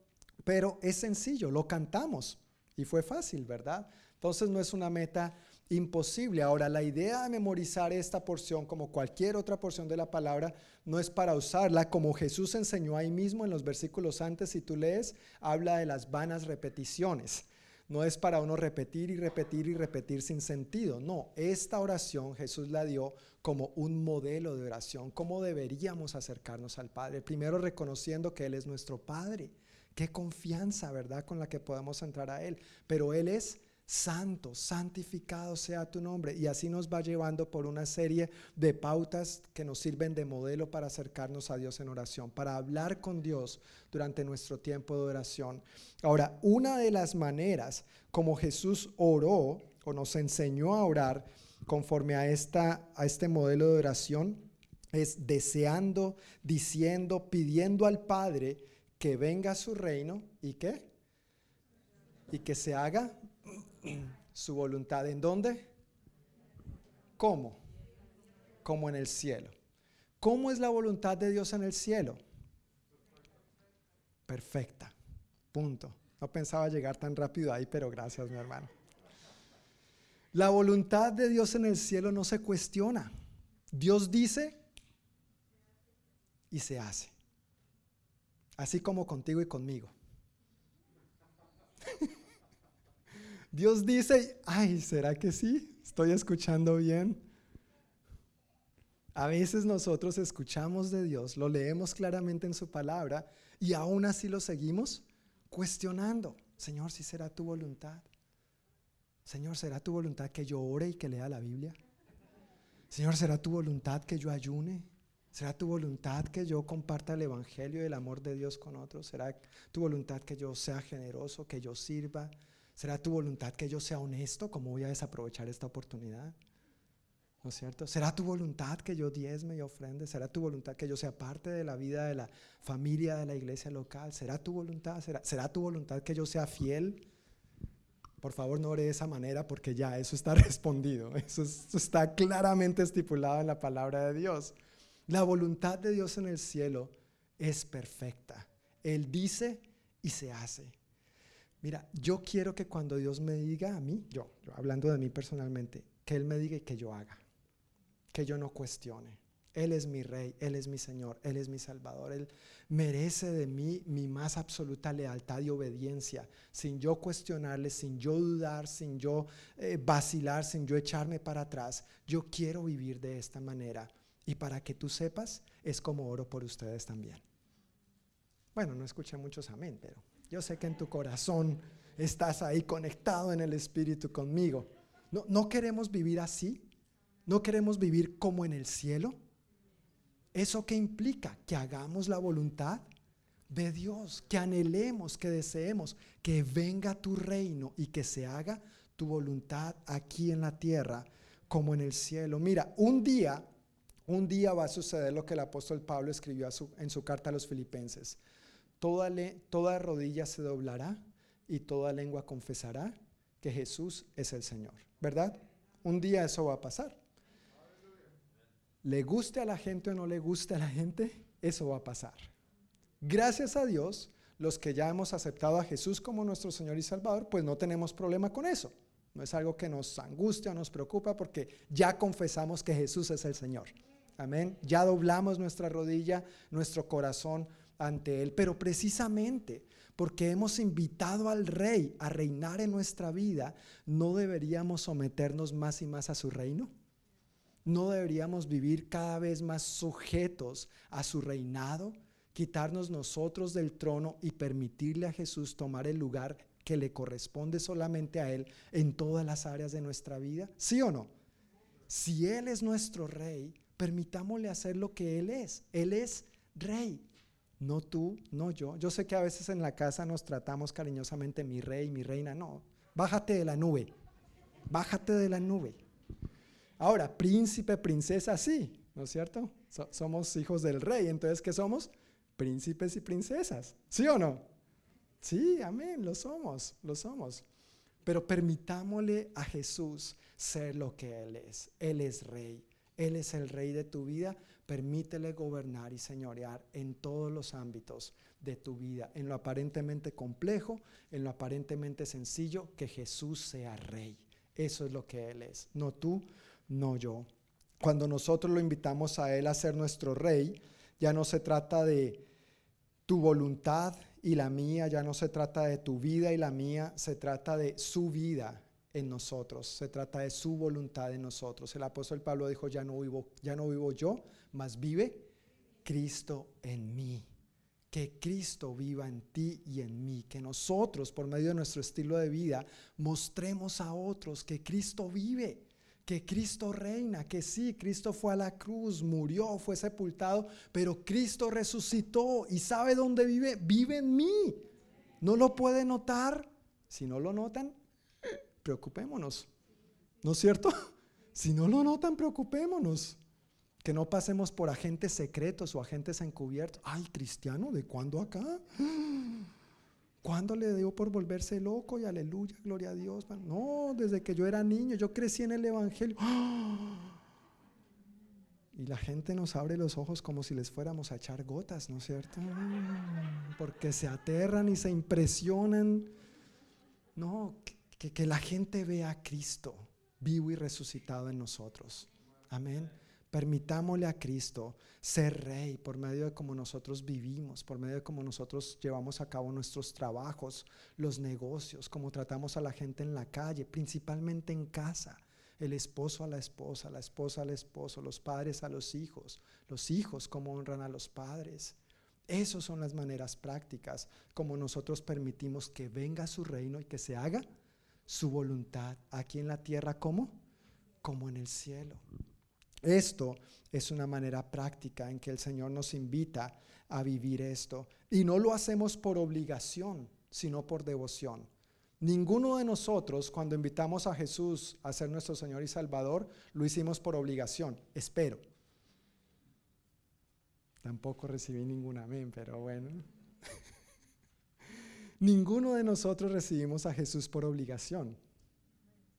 pero es sencillo, lo cantamos y fue fácil, ¿verdad? Entonces no es una meta imposible. Ahora, la idea de memorizar esta porción, como cualquier otra porción de la palabra, no es para usarla como Jesús enseñó ahí mismo en los versículos antes, si tú lees, habla de las vanas repeticiones. No es para uno repetir y repetir y repetir sin sentido. No, esta oración Jesús la dio como un modelo de oración, cómo deberíamos acercarnos al Padre. Primero reconociendo que Él es nuestro Padre. Qué confianza, ¿verdad? Con la que podemos entrar a Él. Pero Él es santo, santificado sea tu nombre. Y así nos va llevando por una serie de pautas que nos sirven de modelo para acercarnos a Dios en oración, para hablar con Dios durante nuestro tiempo de oración. Ahora, una de las maneras como Jesús oró o nos enseñó a orar conforme a, esta, a este modelo de oración es deseando, diciendo, pidiendo al Padre que venga a su reino y que y que se haga su voluntad. ¿En dónde? ¿Cómo? Como en el cielo. ¿Cómo es la voluntad de Dios en el cielo? Perfecta. Punto. No pensaba llegar tan rápido ahí, pero gracias, mi hermano. La voluntad de Dios en el cielo no se cuestiona. Dios dice y se hace. Así como contigo y conmigo. Dios dice, ay, ¿será que sí? ¿Estoy escuchando bien? A veces nosotros escuchamos de Dios, lo leemos claramente en su palabra y aún así lo seguimos cuestionando. Señor, si será tu voluntad. Señor, ¿será tu voluntad que yo ore y que lea la Biblia? Señor, ¿será tu voluntad que yo ayune? ¿Será tu voluntad que yo comparta el Evangelio y el amor de Dios con otros? ¿Será tu voluntad que yo sea generoso, que yo sirva? ¿Será tu voluntad que yo sea honesto? ¿Cómo voy a desaprovechar esta oportunidad? ¿No es cierto? ¿Será tu voluntad que yo diezme y ofrende? ¿Será tu voluntad que yo sea parte de la vida de la familia de la iglesia local? ¿Será tu voluntad? ¿Será, ¿será tu voluntad que yo sea fiel? Por favor, no ore de esa manera porque ya eso está respondido. Eso, eso está claramente estipulado en la palabra de Dios. La voluntad de Dios en el cielo es perfecta. Él dice y se hace. Mira, yo quiero que cuando Dios me diga a mí, yo, yo hablando de mí personalmente, que Él me diga y que yo haga que yo no cuestione. Él es mi rey, Él es mi Señor, Él es mi Salvador. Él merece de mí mi más absoluta lealtad y obediencia, sin yo cuestionarle, sin yo dudar, sin yo eh, vacilar, sin yo echarme para atrás. Yo quiero vivir de esta manera. Y para que tú sepas, es como oro por ustedes también. Bueno, no escuché muchos amén, pero yo sé que en tu corazón estás ahí conectado en el Espíritu conmigo. No, no queremos vivir así. ¿No queremos vivir como en el cielo? ¿Eso qué implica? Que hagamos la voluntad de Dios, que anhelemos, que deseemos, que venga tu reino y que se haga tu voluntad aquí en la tierra como en el cielo. Mira, un día, un día va a suceder lo que el apóstol Pablo escribió en su carta a los filipenses. Toda, rodilla se doblará y toda lengua confesará que Jesús es el Señor. ¿Verdad? Un día eso va a pasar le guste a la gente o no le guste a la gente, eso va a pasar. Gracias a Dios, los que ya hemos aceptado a Jesús como nuestro Señor y Salvador, pues no tenemos problema con eso. No es algo que nos angustia o nos preocupa porque ya confesamos que Jesús es el Señor. Amén. Ya doblamos nuestra rodilla, nuestro corazón ante Él. Pero precisamente porque hemos invitado al Rey a reinar en nuestra vida, ¿no deberíamos someternos más y más a su reino? ¿No deberíamos vivir cada vez más sujetos a su reinado? Quitarnos nosotros del trono y permitirle a Jesús tomar el lugar que le corresponde solamente a Él en todas las áreas de nuestra vida? ¿Sí o no? Si Él es nuestro rey, permitámosle hacer lo que Él es. Él es rey. No tú, no yo. Yo sé que a veces en la casa nos tratamos cariñosamente mi rey, mi reina. No, bájate de la nube. Bájate de la nube. Ahora, príncipe, princesa, sí, ¿no es cierto? somos hijos del rey, entonces, ¿qué somos? Príncipes y princesas, ¿sí o no? Sí, amén, lo somos, lo somos. Pero permitámosle a Jesús ser lo que Él es. Él es rey, Él es el rey de tu vida. Permítele gobernar y señorear en todos los ámbitos de tu vida, en lo aparentemente complejo, en lo aparentemente sencillo, que Jesús sea rey. Eso es lo que Él es, no tú, no yo. Cuando nosotros lo invitamos a Él a ser nuestro rey, ya no se trata de tu voluntad y la mía, ya no se trata de tu vida y la mía, se trata de su vida en nosotros, se trata de su voluntad en nosotros. El apóstol Pablo dijo, ya no vivo, ya no vivo yo, mas vive Cristo en mí. Que Cristo viva en ti y en mí, que nosotros por medio de nuestro estilo de vida mostremos a otros que Cristo vive que Cristo reina, que sí, Cristo fue a la cruz, murió, fue sepultado, pero Cristo resucitó y sabe dónde vive, vive en mí. ¿No lo puede notar? Si no lo notan, preocupémonos. ¿No es cierto? Si no lo notan, preocupémonos. Que no pasemos por agentes secretos o agentes encubiertos. Ay, cristiano, ¿de cuándo acá? ¿Cuándo le dio por volverse loco y aleluya, gloria a Dios? No, desde que yo era niño, yo crecí en el Evangelio. Y la gente nos abre los ojos como si les fuéramos a echar gotas, ¿no es cierto? Porque se aterran y se impresionan. No, que, que la gente vea a Cristo vivo y resucitado en nosotros. Amén. Permitámosle a Cristo ser rey por medio de cómo nosotros vivimos, por medio de cómo nosotros llevamos a cabo nuestros trabajos, los negocios, cómo tratamos a la gente en la calle, principalmente en casa. El esposo a la esposa, la esposa al esposo, los padres a los hijos, los hijos cómo honran a los padres. Esas son las maneras prácticas como nosotros permitimos que venga su reino y que se haga su voluntad aquí en la tierra como como en el cielo. Esto es una manera práctica en que el Señor nos invita a vivir esto. Y no lo hacemos por obligación, sino por devoción. Ninguno de nosotros, cuando invitamos a Jesús a ser nuestro Señor y Salvador, lo hicimos por obligación. Espero. Tampoco recibí ningún amén, pero bueno. Ninguno de nosotros recibimos a Jesús por obligación.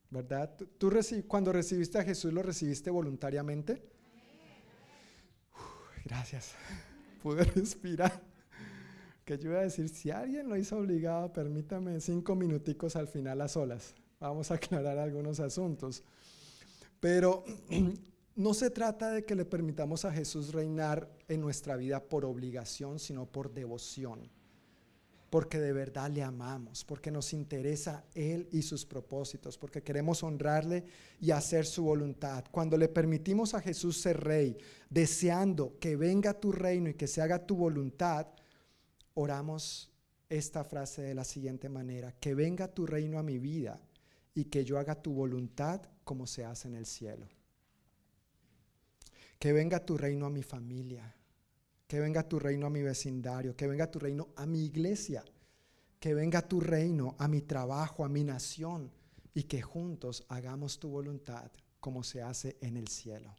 ¿Verdad? ¿Tú, cuando recibiste a Jesús lo recibiste voluntariamente? gracias. Pude respirar. Que yo iba a decir, si alguien lo hizo obligado, permítame cinco minuticos al final a solas. Vamos a aclarar algunos asuntos. Pero no se trata de que le permitamos a Jesús reinar en nuestra vida por obligación, sino por devoción porque de verdad le amamos, porque nos interesa Él y sus propósitos, porque queremos honrarle y hacer su voluntad. Cuando le permitimos a Jesús ser rey, deseando que venga tu reino y que se haga tu voluntad, oramos esta frase de la siguiente manera, que venga tu reino a mi vida y que yo haga tu voluntad como se hace en el cielo. Que venga tu reino a mi familia, que venga tu reino a mi vecindario, que venga tu reino a mi iglesia, que venga tu reino a mi trabajo, a mi nación, y que juntos hagamos tu voluntad como se hace en el cielo.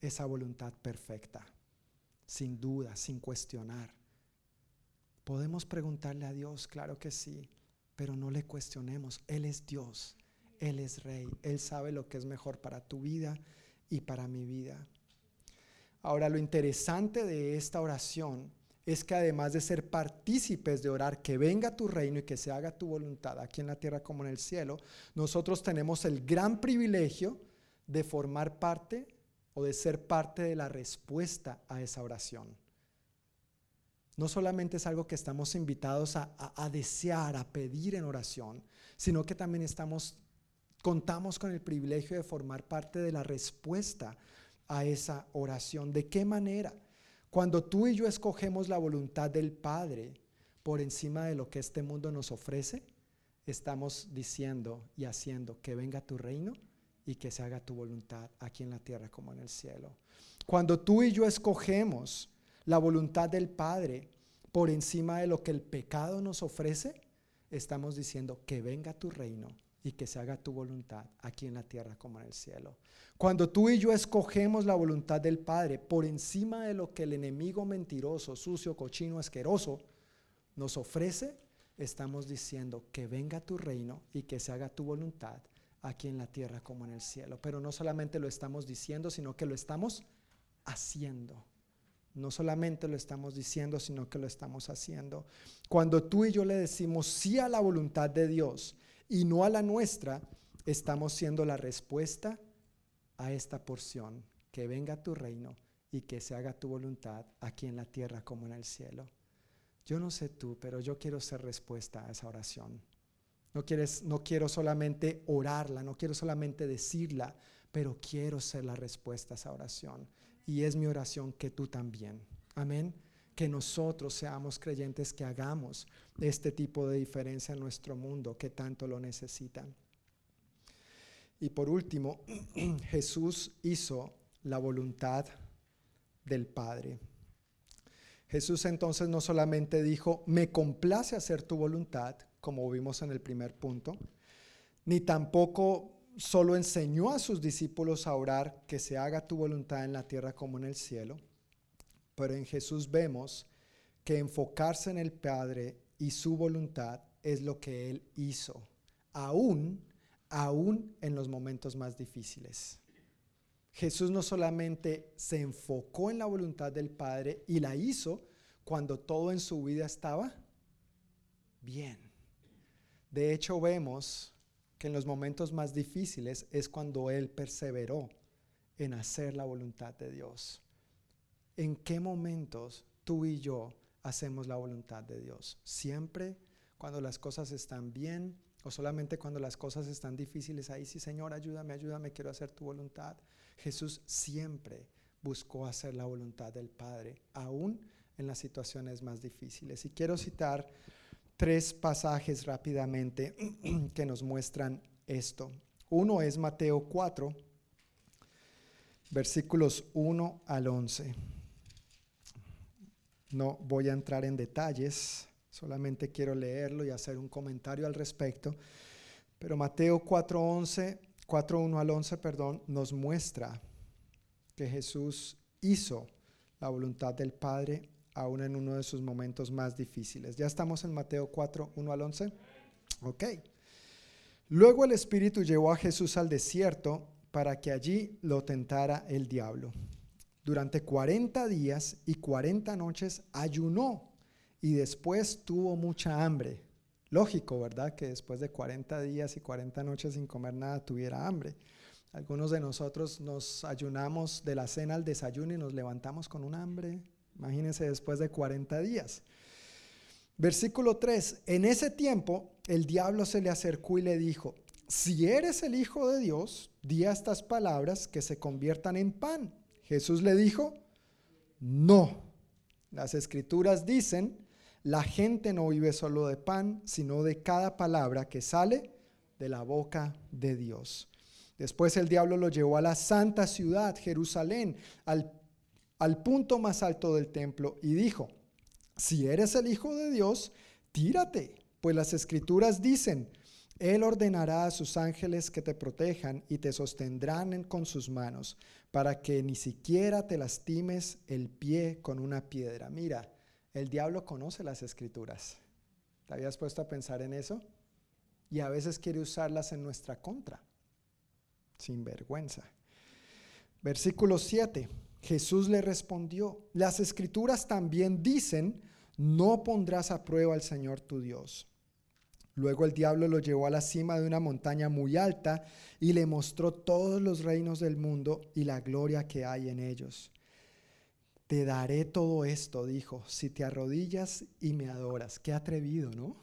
Esa voluntad perfecta, sin duda, sin cuestionar. Podemos preguntarle a Dios, claro que sí, pero no le cuestionemos. Él es Dios, Él es Rey, Él sabe lo que es mejor para tu vida y para mi vida. Ahora, lo interesante de esta oración es que además de ser partícipes de orar que venga tu reino y que se haga tu voluntad aquí en la tierra como en el cielo, nosotros tenemos el gran privilegio de formar parte o de ser parte de la respuesta a esa oración. No solamente es algo que estamos invitados a, desear, a pedir en oración, sino que también estamos, contamos con el privilegio de formar parte de la respuesta a esa oración. ¿De qué manera? Cuando tú y yo escogemos la voluntad del Padre por encima de lo que este mundo nos ofrece, estamos diciendo y haciendo que venga tu reino y que se haga tu voluntad aquí en la tierra como en el cielo. Cuando tú y yo escogemos la voluntad del Padre por encima de lo que el pecado nos ofrece, estamos diciendo que venga tu reino y que se haga tu voluntad aquí en la tierra como en el cielo. Cuando tú y yo escogemos la voluntad del Padre por encima de lo que el enemigo mentiroso, sucio, cochino, asqueroso nos ofrece, estamos diciendo que venga tu reino y que se haga tu voluntad aquí en la tierra como en el cielo. Pero no solamente lo estamos diciendo, sino que lo estamos haciendo. No solamente lo estamos diciendo, sino que lo estamos haciendo. Cuando tú y yo le decimos sí a la voluntad de Dios, y no a la nuestra, estamos siendo la respuesta a esta porción. Que venga tu reino y que se haga tu voluntad aquí en la tierra como en el cielo. Yo no sé tú, pero yo quiero ser respuesta a esa oración. No, quieres, no quiero solamente orarla, no quiero solamente decirla, pero quiero ser la respuesta a esa oración. Y es mi oración que tú también. Amén que nosotros seamos creyentes que hagamos este tipo de diferencia en nuestro mundo que tanto lo necesitan. Y por último, Jesús hizo la voluntad del Padre. Jesús entonces no solamente dijo, me complace hacer tu voluntad, como vimos en el primer punto, ni tampoco solo enseñó a sus discípulos a orar que se haga tu voluntad en la tierra como en el cielo, pero en Jesús vemos que enfocarse en el Padre y su voluntad es lo que Él hizo, aún, aún en los momentos más difíciles. Jesús no solamente se enfocó en la voluntad del Padre y la hizo cuando todo en su vida estaba bien. De hecho, vemos que en los momentos más difíciles es cuando Él perseveró en hacer la voluntad de Dios en qué momentos tú y yo hacemos la voluntad de Dios. Siempre cuando las cosas están bien o solamente cuando las cosas están difíciles. Ahí sí, Señor, ayúdame, ayúdame, quiero hacer tu voluntad. Jesús siempre buscó hacer la voluntad del Padre, aún en las situaciones más difíciles. Y quiero citar tres pasajes rápidamente que nos muestran esto. Uno es Mateo 4, versículos 1 al 11. No voy a entrar en detalles, Solamente quiero leerlo y hacer un comentario al respecto. Pero Mateo 4:11, 4:1 al 11, perdón, nos muestra que Jesús hizo la voluntad del Padre aún en uno de sus momentos más difíciles. ¿Ya estamos en Mateo 4, 1 al 11? Ok. Luego el Espíritu llevó a Jesús al desierto para que allí lo tentara el diablo. Durante 40 días y 40 noches ayunó y después tuvo mucha hambre. Lógico, ¿verdad? Que después de 40 días y 40 noches sin comer nada tuviera hambre. Algunos de nosotros nos ayunamos de la cena al desayuno y nos levantamos con un hambre. Imagínense después de 40 días. Versículo 3. En ese tiempo el diablo se le acercó y le dijo, si eres el Hijo de Dios, di a estas palabras que se conviertan en pan. Jesús le dijo, no. Las escrituras dicen, la gente no vive solo de pan, sino de cada palabra que sale de la boca de Dios. Después el diablo lo llevó a la santa ciudad, Jerusalén, al, al punto más alto del templo, y dijo, si eres el Hijo de Dios, tírate, pues las escrituras dicen, Él ordenará a sus ángeles que te protejan y te sostendrán con sus manos, para que ni siquiera te lastimes el pie con una piedra. Mira, el diablo conoce las escrituras. ¿Te habías puesto a pensar en eso? Y a veces quiere usarlas en nuestra contra. Sin vergüenza. Versículo 7. Jesús le respondió, las escrituras también dicen, no pondrás a prueba al Señor tu Dios. Luego el diablo lo llevó a la cima de una montaña muy alta y le mostró todos los reinos del mundo y la gloria que hay en ellos. Te daré todo esto, dijo, si te arrodillas y me adoras. Qué atrevido, ¿no?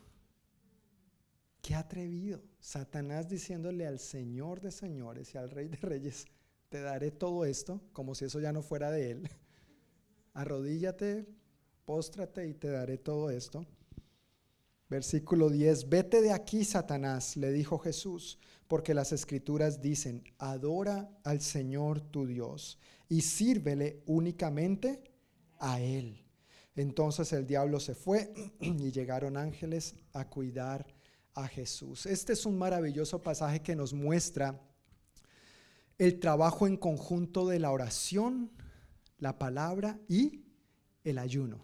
Qué atrevido. Satanás diciéndole al Señor de señores y al Rey de reyes, te daré todo esto, como si eso ya no fuera de él. Arrodíllate, póstrate y te daré todo esto. Versículo 10, vete de aquí, Satanás, le dijo Jesús, porque las escrituras dicen, adora al Señor tu Dios y sírvele únicamente a Él. Entonces el diablo se fue y llegaron ángeles a cuidar a Jesús. Este es un maravilloso pasaje que nos muestra el trabajo en conjunto de la oración, la palabra y el ayuno.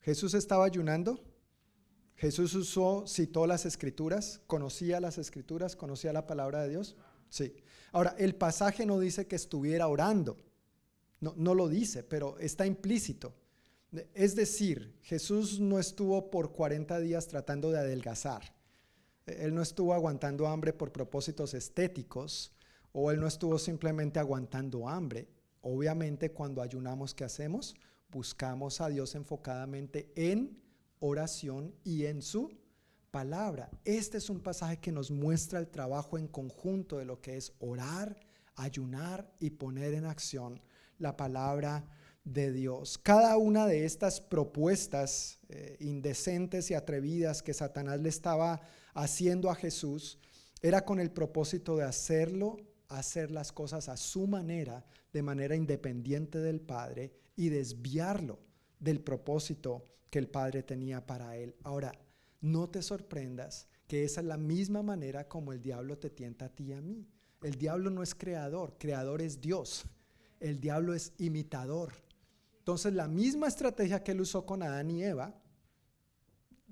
Jesús estaba ayunando. Jesús usó, citó las escrituras, conocía las escrituras, conocía la palabra de Dios. Sí. Ahora, el pasaje no dice que estuviera orando. No, lo dice, pero está implícito. Es decir, Jesús no estuvo por 40 días tratando de adelgazar. Él no estuvo aguantando hambre por propósitos estéticos o él no estuvo simplemente aguantando hambre. Obviamente cuando ayunamos, ¿qué hacemos? Buscamos a Dios enfocadamente en oración y en su palabra. Este es un pasaje que nos muestra el trabajo en conjunto de lo que es orar, ayunar y poner en acción la palabra de Dios. Cada una de estas propuestas eh, indecentes y atrevidas que Satanás le estaba haciendo a Jesús era con el propósito de hacerlo hacer las cosas a su manera, de manera independiente del Padre y desviarlo del propósito que el Padre tenía para él. Ahora, no te sorprendas que esa es la misma manera como el diablo te tienta a ti y a mí. El diablo no es creador, creador es Dios. El diablo es imitador. Entonces, la misma estrategia que él usó con Adán y Eva,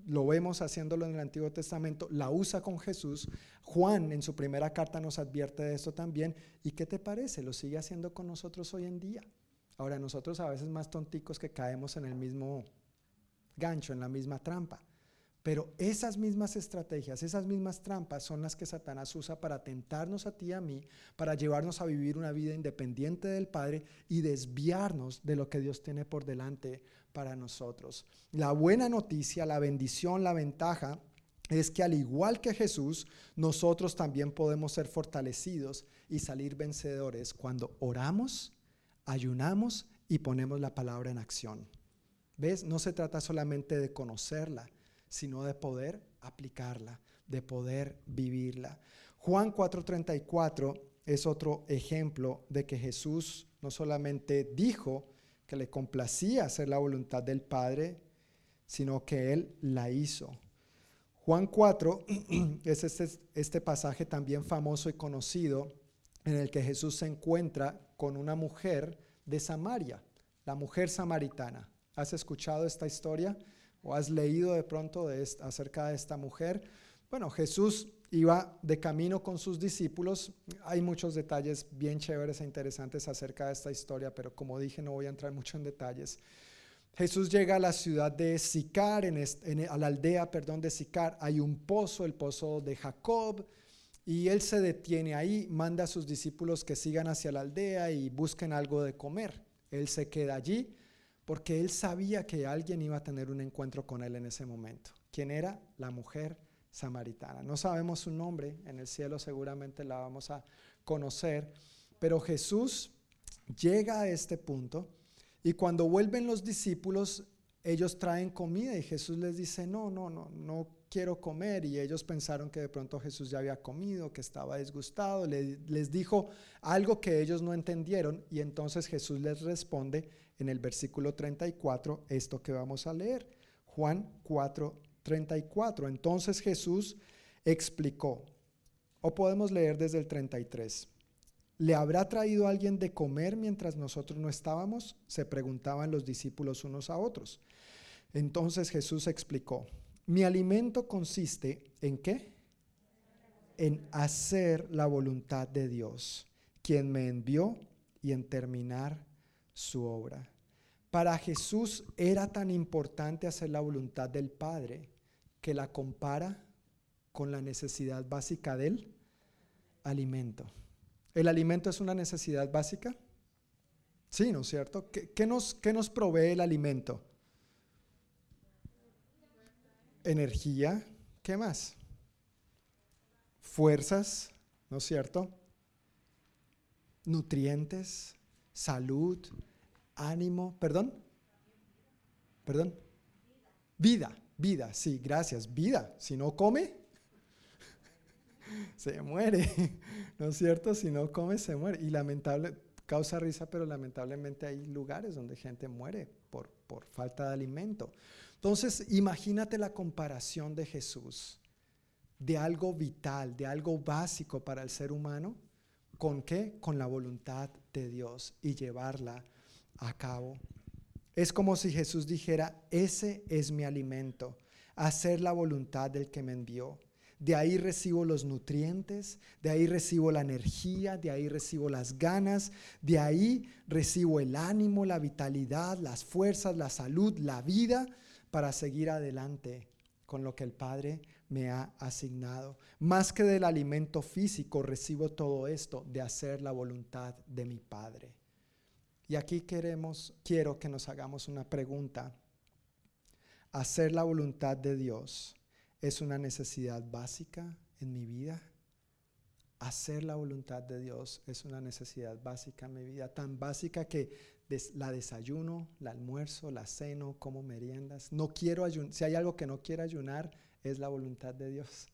lo vemos haciéndolo en el Antiguo Testamento, la usa con Jesús. Juan en su primera carta nos advierte de esto también. ¿Y qué te parece? Lo sigue haciendo con nosotros hoy en día. Ahora, nosotros a veces más tonticos que caemos en el mismo gancho, en la misma trampa. Pero esas mismas estrategias, esas mismas trampas son las que Satanás usa para tentarnos a ti y a mí, para llevarnos a vivir una vida independiente del Padre y desviarnos de lo que Dios tiene por delante para nosotros. La buena noticia, la bendición, la ventaja es que al igual que Jesús, nosotros también podemos ser fortalecidos y salir vencedores cuando oramos, ayunamos y ponemos la palabra en acción. ¿Ves? No se trata solamente de conocerla, sino de poder aplicarla, de poder vivirla. Juan 4:34 es otro ejemplo de que Jesús no solamente dijo que le complacía hacer la voluntad del Padre, sino que Él la hizo. Juan 4 es este, este pasaje también famoso y conocido en el que Jesús se encuentra con una mujer de Samaria, la mujer samaritana. ¿Has escuchado esta historia o has leído de pronto acerca de esta mujer? Bueno, Jesús iba de camino con sus discípulos. Hay muchos detalles bien chéveres e interesantes acerca de esta historia, pero como dije no voy a entrar mucho en detalles. Jesús llega a la ciudad de Sicar, en, a la aldea, perdón, de Sicar. Hay un pozo, el pozo de Jacob, y él se detiene ahí, manda a sus discípulos que sigan hacia la aldea y busquen algo de comer. Él se queda allí porque él sabía que alguien iba a tener un encuentro con él en ese momento. ¿Quién era? La mujer samaritana. No sabemos su nombre, en el cielo seguramente la vamos a conocer, pero Jesús llega a este punto y cuando vuelven los discípulos, ellos traen comida y Jesús les dice, no, no, no, no quiero comer. Y ellos pensaron que de pronto Jesús ya había comido, que estaba disgustado. les dijo algo que ellos no entendieron y entonces Jesús les responde en el versículo 34 esto que vamos a leer. Juan 4, 34. Entonces Jesús explicó, o podemos leer desde el 33. ¿Le habrá traído alguien de comer mientras nosotros no estábamos? Se preguntaban los discípulos unos a otros. Entonces Jesús explicó, mi alimento consiste en qué? En hacer la voluntad de Dios, quien me envió, y en terminar su obra. Para Jesús era tan importante hacer la voluntad del Padre que la compara con la necesidad básica del alimento. ¿El alimento es una necesidad básica? Sí, ¿no es cierto? ¿Qué, nos, nos provee el alimento? Energía, ¿qué más? Fuerzas, ¿no es cierto? Nutrientes, salud, ánimo, perdón, perdón, vida, vida, sí, gracias, vida. Si no come, se muere, ¿no es cierto? Si no come, se muere. Y lamentable, causa risa, pero lamentablemente hay lugares donde gente muere por, por falta de alimento. Entonces, imagínate la comparación de Jesús de algo vital, de algo básico para el ser humano, ¿con qué? Con la voluntad de Dios y llevarla a cabo. Es como si Jesús dijera, ese es mi alimento, hacer la voluntad del que me envió de ahí recibo los nutrientes, de ahí recibo la energía, de ahí recibo las ganas, de ahí recibo el ánimo, la vitalidad, las fuerzas, la salud, la vida para seguir adelante con lo que el Padre me ha asignado. Más que del alimento físico, recibo todo esto de hacer la voluntad de mi Padre. Y aquí queremos, quiero que nos hagamos una pregunta. Hacer la voluntad de Dios es una necesidad básica en mi vida. Hacer la voluntad de Dios es una necesidad básica en mi vida, tan básica que la desayuno, la almuerzo, la ceno, como meriendas. No quiero ayunar. Si hay algo que no quiero ayunar, es la voluntad de Dios.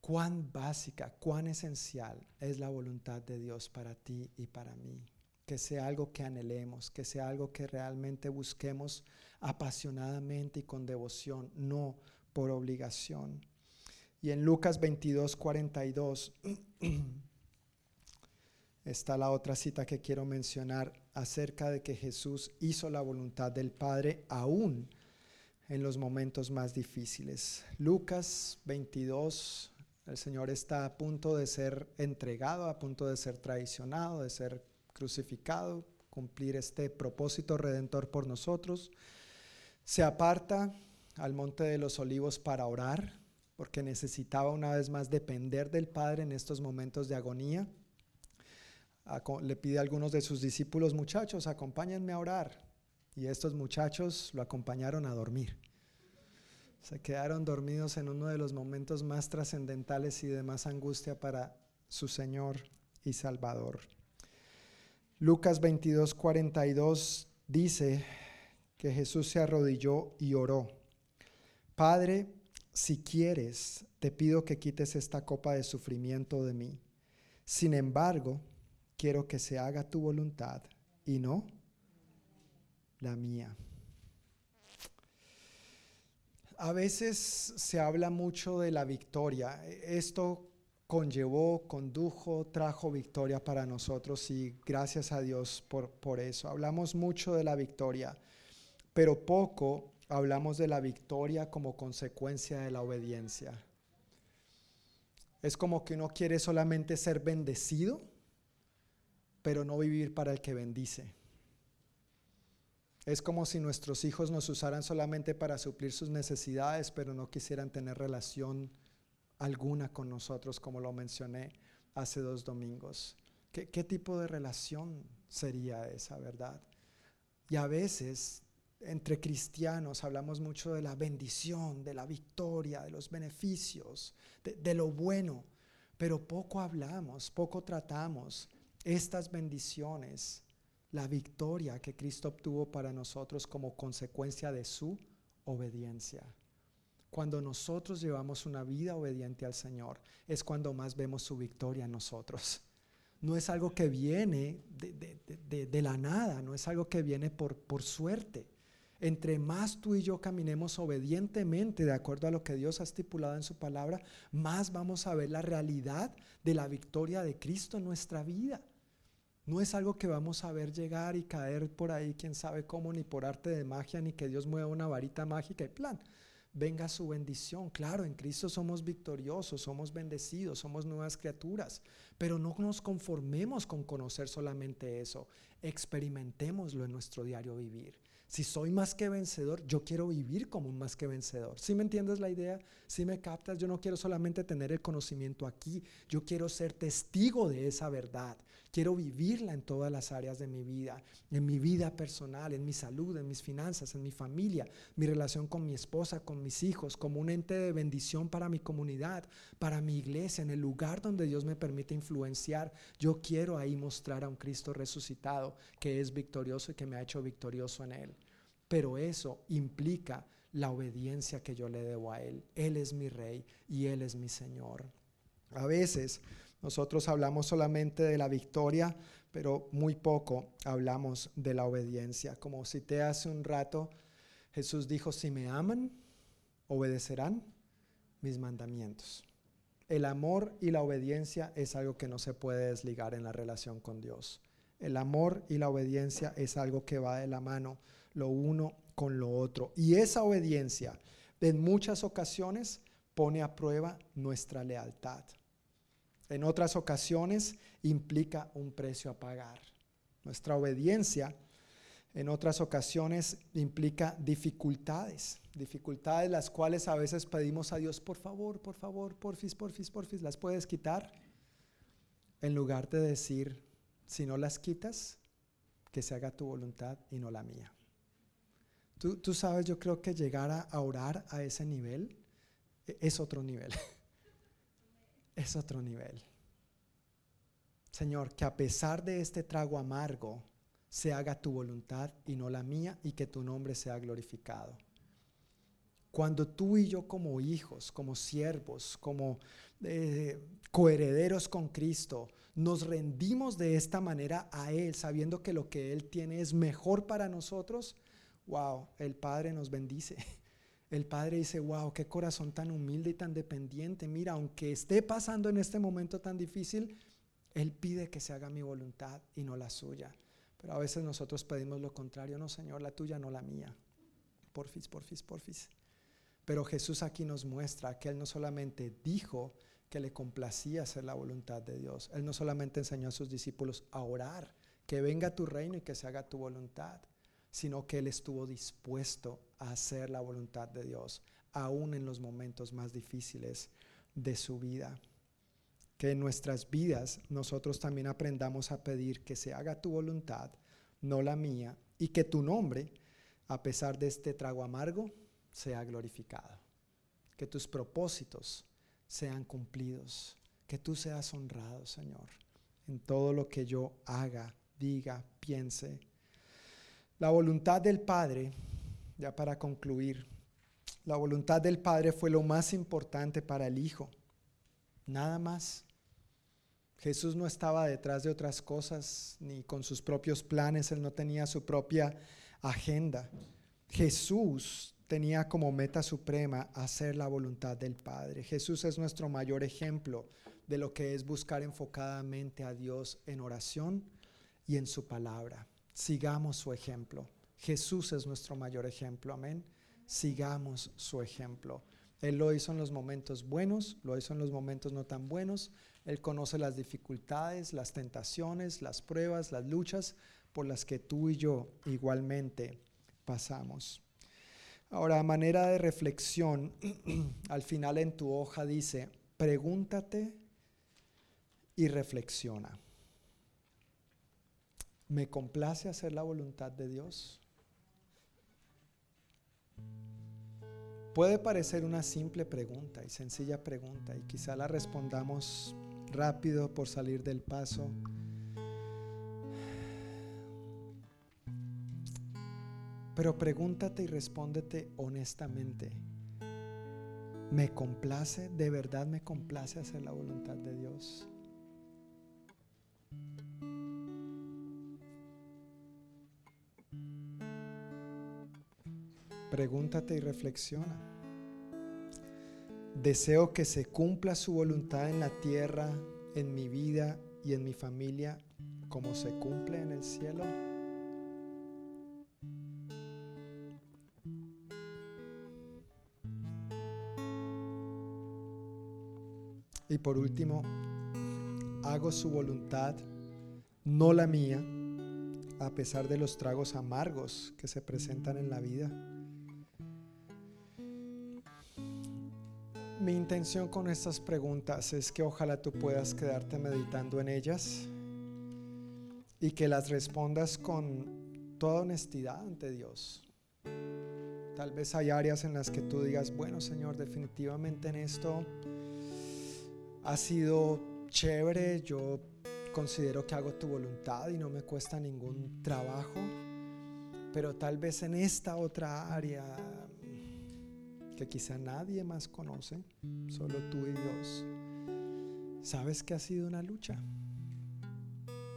Cuán básica, cuán esencial es la voluntad de Dios para ti y para mí. Que sea algo que anhelemos, que sea algo que realmente busquemos apasionadamente y con devoción, no por obligación. Y en Lucas 22, 42 está la otra cita que quiero mencionar acerca de que Jesús hizo la voluntad del Padre aún en los momentos más difíciles. Lucas 22, el Señor está a punto de ser entregado, a punto de ser traicionado, de ser crucificado, cumplir este propósito redentor por nosotros se aparta al monte de los olivos para orar, porque necesitaba una vez más depender del Padre en estos momentos de agonía. Le pide a algunos de sus discípulos, muchachos, acompáñenme a orar. Y estos muchachos lo acompañaron a dormir. Se quedaron dormidos en uno de los momentos más trascendentales y de más angustia para su Señor y Salvador. Lucas 22, 42 dice, que Jesús se arrodilló y oró. Padre, si quieres, te pido que quites esta copa de sufrimiento de mí. Sin embargo, quiero que se haga tu voluntad y no la mía. A veces se habla mucho de la victoria. Esto conllevó, condujo, trajo victoria para nosotros y gracias a Dios por, por eso. Hablamos mucho de la victoria, pero poco hablamos de la victoria como consecuencia de la obediencia. Es como que uno quiere solamente ser bendecido, pero no vivir para el que bendice. Es como si nuestros hijos nos usaran solamente para suplir sus necesidades, pero no quisieran tener relación alguna con nosotros, como lo mencioné hace dos domingos. ¿Qué, tipo de relación sería esa, verdad? Y a veces entre cristianos hablamos mucho de la bendición, de la victoria, de los beneficios, de, lo bueno, pero poco hablamos, poco tratamos estas bendiciones, la victoria que Cristo obtuvo para nosotros como consecuencia de su obediencia. Cuando nosotros llevamos una vida obediente al Señor, es cuando más vemos su victoria en nosotros. No es algo que viene de, la nada, no es algo que viene por, por suerte entre más tú y yo caminemos obedientemente de acuerdo a lo que Dios ha estipulado en su palabra, más vamos a ver la realidad de la victoria de Cristo en nuestra vida. No es algo que vamos a ver llegar y caer por ahí, quién sabe cómo, ni por arte de magia, ni que Dios mueva una varita mágica y plan. Venga su bendición. Claro, en Cristo somos victoriosos, somos bendecidos, somos nuevas criaturas, pero no nos conformemos con conocer solamente eso. Experimentémoslo en nuestro diario vivir. Si soy más que vencedor, yo quiero vivir como un más que vencedor. ¿Sí me entiendes la idea? ¿Sí me captas? Yo no quiero solamente tener el conocimiento aquí, yo quiero ser testigo de esa verdad. Quiero vivirla en todas las áreas de mi vida, en mi vida personal, en mi salud, en mis finanzas, en mi familia, mi relación con mi esposa, con mis hijos, como un ente de bendición para mi comunidad, para mi iglesia, en el lugar donde Dios me permite influenciar. Yo quiero ahí mostrar a un Cristo resucitado que es victorioso y que me ha hecho victorioso en Él. Pero eso implica la obediencia que yo le debo a Él. Él es mi rey y Él es mi Señor. A veces nosotros hablamos solamente de la victoria, pero muy poco hablamos de la obediencia. Como cité hace un rato, Jesús dijo, si me aman, obedecerán mis mandamientos. El amor y la obediencia es algo que no se puede desligar en la relación con Dios. El amor y la obediencia es algo que va de la mano lo uno con lo otro. Y esa obediencia en muchas ocasiones pone a prueba nuestra lealtad. En otras ocasiones implica un precio a pagar. Nuestra obediencia en otras ocasiones implica dificultades, dificultades las cuales a veces pedimos a Dios, por favor, por favor, porfis, porfis, porfis, ¿las puedes quitar? En lugar de decir, si no las quitas, que se haga tu voluntad y no la mía. Tú, sabes, yo creo que llegar a, orar a ese nivel e, es otro nivel. es otro nivel. Señor, que a pesar de este trago amargo, se haga tu voluntad y no la mía y que tu nombre sea glorificado. Cuando tú y yo como hijos, como siervos, como eh, coherederos con Cristo, nos rendimos de esta manera a Él, sabiendo que lo que Él tiene es mejor para nosotros, wow, el Padre nos bendice. El Padre dice, wow, qué corazón tan humilde y tan dependiente. Mira, aunque esté pasando en este momento tan difícil, Él pide que se haga mi voluntad y no la suya. Pero a veces nosotros pedimos lo contrario, no Señor, la tuya, no la mía. Porfis, porfis, porfis. Pero Jesús aquí nos muestra que Él no solamente dijo que le complacía hacer la voluntad de Dios, Él no solamente enseñó a sus discípulos a orar, que venga tu reino y que se haga tu voluntad sino que Él estuvo dispuesto a hacer la voluntad de Dios, aún en los momentos más difíciles de su vida. Que en nuestras vidas nosotros también aprendamos a pedir que se haga tu voluntad, no la mía, y que tu nombre, a pesar de este trago amargo, sea glorificado. Que tus propósitos sean cumplidos, que tú seas honrado, Señor, en todo lo que yo haga, diga, piense la voluntad del Padre, ya para concluir, la voluntad del Padre fue lo más importante para el Hijo. Nada más. Jesús no estaba detrás de otras cosas, ni con sus propios planes, él no tenía su propia agenda. Jesús tenía como meta suprema hacer la voluntad del Padre. Jesús es nuestro mayor ejemplo de lo que es buscar enfocadamente a Dios en oración y en su palabra. Sigamos su ejemplo. Jesús es nuestro mayor ejemplo, amén. Sigamos su ejemplo. Él lo hizo en los momentos buenos, lo hizo en los momentos no tan buenos. Él conoce las dificultades, las tentaciones, las pruebas, las luchas por las que tú y yo igualmente pasamos. Ahora, a manera de reflexión, al final en tu hoja dice, pregúntate y reflexiona. ¿Me complace hacer la voluntad de Dios? Puede parecer una simple pregunta y sencilla pregunta y quizá la respondamos rápido por salir del paso. Pero pregúntate y respóndete honestamente. ¿Me complace? ¿De verdad me complace hacer la voluntad de Dios? Pregúntate y reflexiona. Deseo que se cumpla su voluntad en la tierra, en mi vida y en mi familia, como se cumple en el cielo. Y por último, hago su voluntad, no la mía, a pesar de los tragos amargos que se presentan en la vida. Mi intención con estas preguntas es que ojalá tú puedas quedarte meditando en ellas y que las respondas con toda honestidad ante Dios. Tal vez hay áreas en las que tú digas, bueno Señor, definitivamente en esto ha sido chévere, yo considero que hago tu voluntad y no me cuesta ningún trabajo, pero tal vez en esta otra área que quizá nadie más conoce, solo tú y Dios, sabes que ha sido una lucha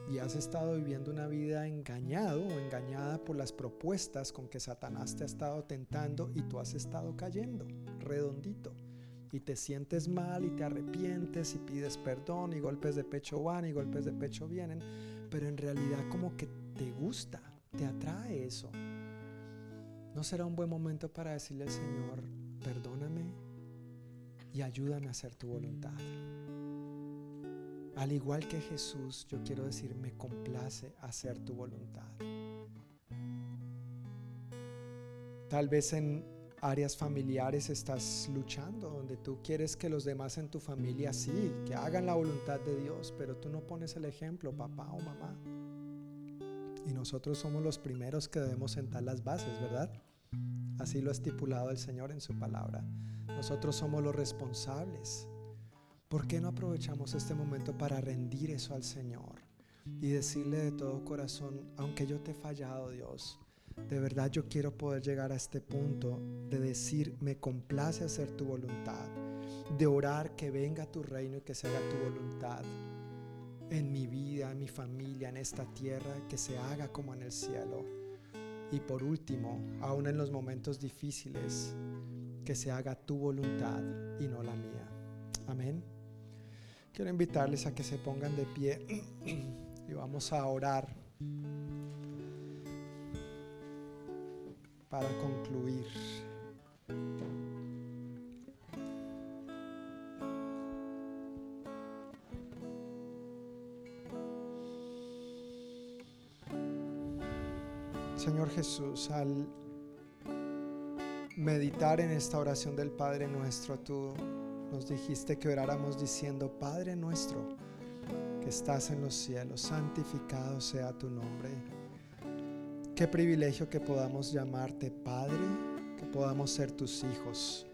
y has estado viviendo una vida engañado o engañada por las propuestas con que Satanás te ha estado tentando y tú has estado cayendo redondito y te sientes mal y te arrepientes y pides perdón y golpes de pecho van y golpes de pecho vienen, pero en realidad como que te gusta, te atrae eso. ¿No será un buen momento para decirle al Señor, perdóname y ayúdame a hacer tu voluntad? Al igual que Jesús, yo quiero decir, me complace hacer tu voluntad. Tal vez en áreas familiares estás luchando, donde tú quieres que los demás en tu familia sí, que hagan la voluntad de Dios, pero tú no pones el ejemplo, papá o mamá. Y nosotros somos los primeros que debemos sentar las bases, ¿verdad? Así lo ha estipulado el Señor en su palabra. Nosotros somos los responsables. ¿Por qué no aprovechamos este momento para rendir eso al Señor y decirle de todo corazón, aunque yo te he fallado, Dios, de verdad yo quiero poder llegar a este punto de decir, me complace hacer tu voluntad, de orar que venga tu reino y que se haga tu voluntad en mi vida, en mi familia, en esta tierra, que se haga como en el cielo. Y por último, aún en los momentos difíciles, que se haga tu voluntad y no la mía. Amén. Quiero invitarles a que se pongan de pie y vamos a orar. para concluir. Señor Jesús, al meditar en esta oración del Padre nuestro, tú nos dijiste que oráramos diciendo, Padre nuestro, que estás en los cielos, santificado sea tu nombre Qué privilegio que podamos llamarte Padre, que podamos ser tus hijos.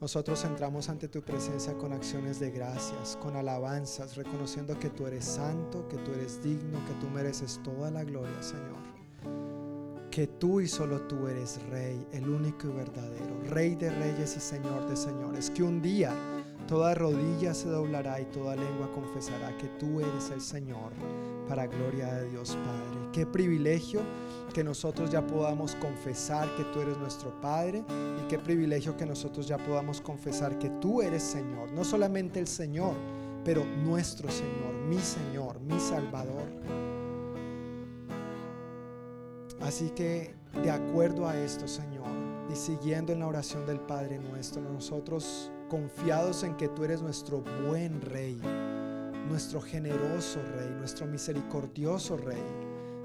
Nosotros entramos ante tu presencia con acciones de gracias, con alabanzas, reconociendo que tú eres santo, que tú eres digno, que tú mereces toda la gloria, Señor. Que tú y solo tú eres Rey, el único y verdadero, Rey de reyes y Señor de señores. Que un día Toda rodilla se doblará y toda lengua confesará que tú eres el Señor, para gloria de Dios Padre. Qué privilegio que nosotros ya podamos confesar que tú eres nuestro Padre y qué privilegio que nosotros ya podamos confesar que tú eres Señor, no solamente el Señor, pero nuestro Señor, mi Señor, mi Salvador. Así que de acuerdo a esto, Señor, y siguiendo en la oración del Padre nuestro, nosotros confiados en que tú eres nuestro buen Rey, nuestro generoso Rey, nuestro misericordioso Rey,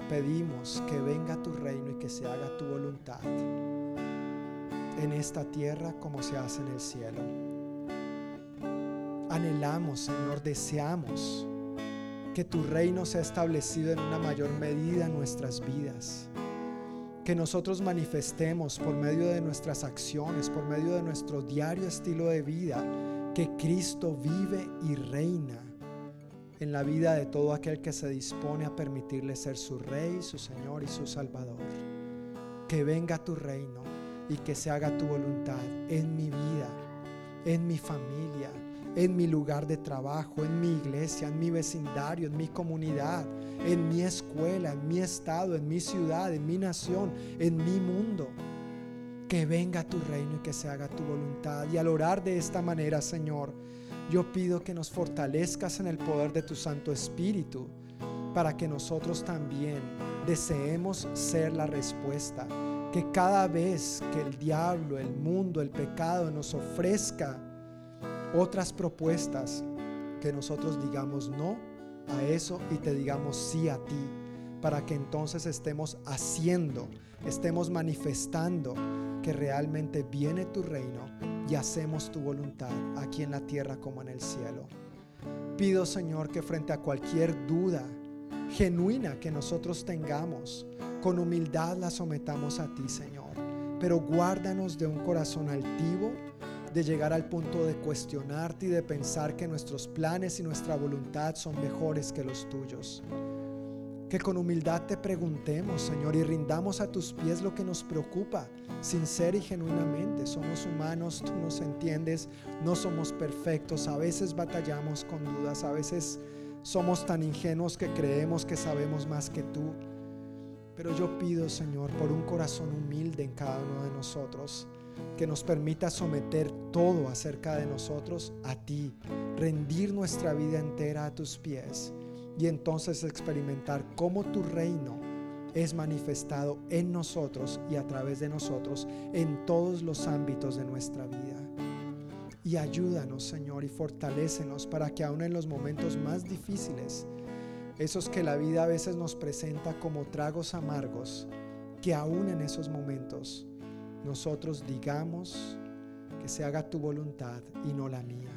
pedimos que venga tu reino y que se haga tu voluntad en esta tierra como se hace en el cielo. Anhelamos, Señor, deseamos que tu reino sea establecido en una mayor medida en nuestras vidas que nosotros manifestemos por medio de nuestras acciones, por medio de nuestro diario estilo de vida, que Cristo vive y reina en la vida de todo aquel que se dispone a permitirle ser su Rey, su Señor y su Salvador. Que venga tu reino y que se haga tu voluntad en mi vida, en mi familia, en mi lugar de trabajo, en mi iglesia, en mi vecindario, en mi comunidad, en mi escuela, en mi estado, en mi ciudad, en mi nación, en mi mundo. Que venga tu reino y que se haga tu voluntad. Y al orar de esta manera, Señor, yo pido que nos fortalezcas en el poder de tu Santo Espíritu para que nosotros también deseemos ser la respuesta. Que cada vez que el diablo, el mundo, el pecado nos ofrezca otras propuestas, que nosotros digamos no a eso y te digamos sí a ti, para que entonces estemos haciendo, estemos manifestando que realmente viene tu reino y hacemos tu voluntad aquí en la tierra como en el cielo. Pido Señor que frente a cualquier duda genuina que nosotros tengamos, con humildad la sometamos a ti Señor, pero guárdanos de un corazón altivo de llegar al punto de cuestionarte y de pensar que nuestros planes y nuestra voluntad son mejores que los tuyos. Que con humildad te preguntemos, Señor, y rindamos a tus pies lo que nos preocupa, sincera y genuinamente. Somos humanos, tú nos entiendes, no somos perfectos, a veces batallamos con dudas, a veces somos tan ingenuos que creemos que sabemos más que tú. Pero yo pido, Señor, por un corazón humilde en cada uno de nosotros, que nos permita someter todo acerca de nosotros a ti, rendir nuestra vida entera a tus pies y entonces experimentar cómo tu reino es manifestado en nosotros y a través de nosotros en todos los ámbitos de nuestra vida. Y ayúdanos, Señor, y fortalécenos para que aún en los momentos más difíciles, esos que la vida a veces nos presenta como tragos amargos, que aún en esos momentos nosotros digamos que se haga tu voluntad y no la mía.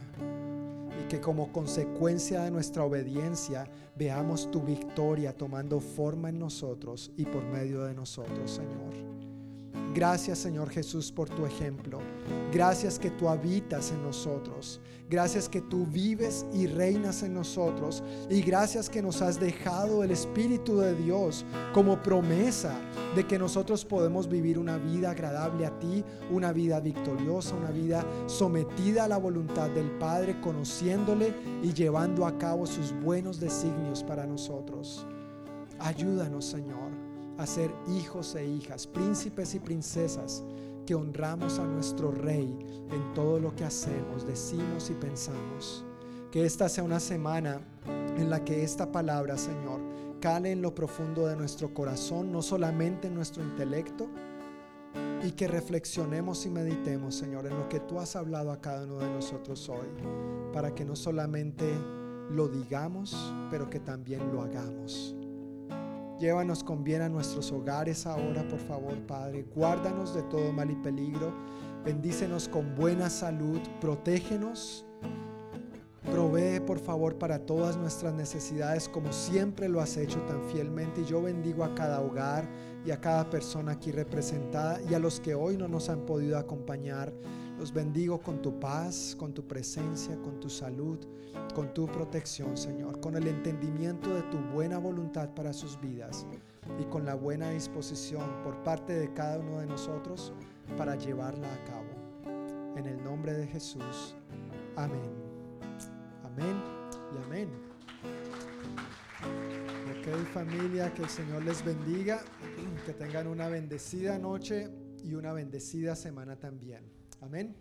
Y que como consecuencia de nuestra obediencia veamos tu victoria tomando forma en nosotros y por medio de nosotros, Señor. Gracias Señor Jesús por tu ejemplo. Gracias que tú habitas en nosotros. Gracias que tú vives y reinas en nosotros. Y gracias que nos has dejado el Espíritu de Dios como promesa de que nosotros podemos vivir una vida agradable a ti, una vida victoriosa, una vida sometida a la voluntad del Padre, conociéndole y llevando a cabo sus buenos designios para nosotros. Ayúdanos Señor a ser hijos e hijas, príncipes y princesas que honramos a nuestro Rey en todo lo que hacemos, decimos y pensamos. Que esta sea una semana en la que esta palabra, Señor, cale en lo profundo de nuestro corazón, no solamente en nuestro intelecto, y que reflexionemos y meditemos, Señor, en lo que tú has hablado a cada uno de nosotros hoy, para que no solamente lo digamos, pero que también lo hagamos. Llévanos con bien a nuestros hogares ahora, por favor, Padre. Guárdanos de todo mal y peligro. Bendícenos con buena salud. Protégenos. Provee, por favor, para todas nuestras necesidades, como siempre lo has hecho tan fielmente. Y yo bendigo a cada hogar y a cada persona aquí representada y a los que hoy no nos han podido acompañar. Los bendigo con tu paz, con tu presencia, con tu salud con tu protección, Señor, con el entendimiento de tu buena voluntad para sus vidas y con la buena disposición por parte de cada uno de nosotros para llevarla a cabo. En el nombre de Jesús. Amén. Amén y amén. Ok familia, que el Señor les bendiga, que tengan una bendecida noche y una bendecida semana también. Amén.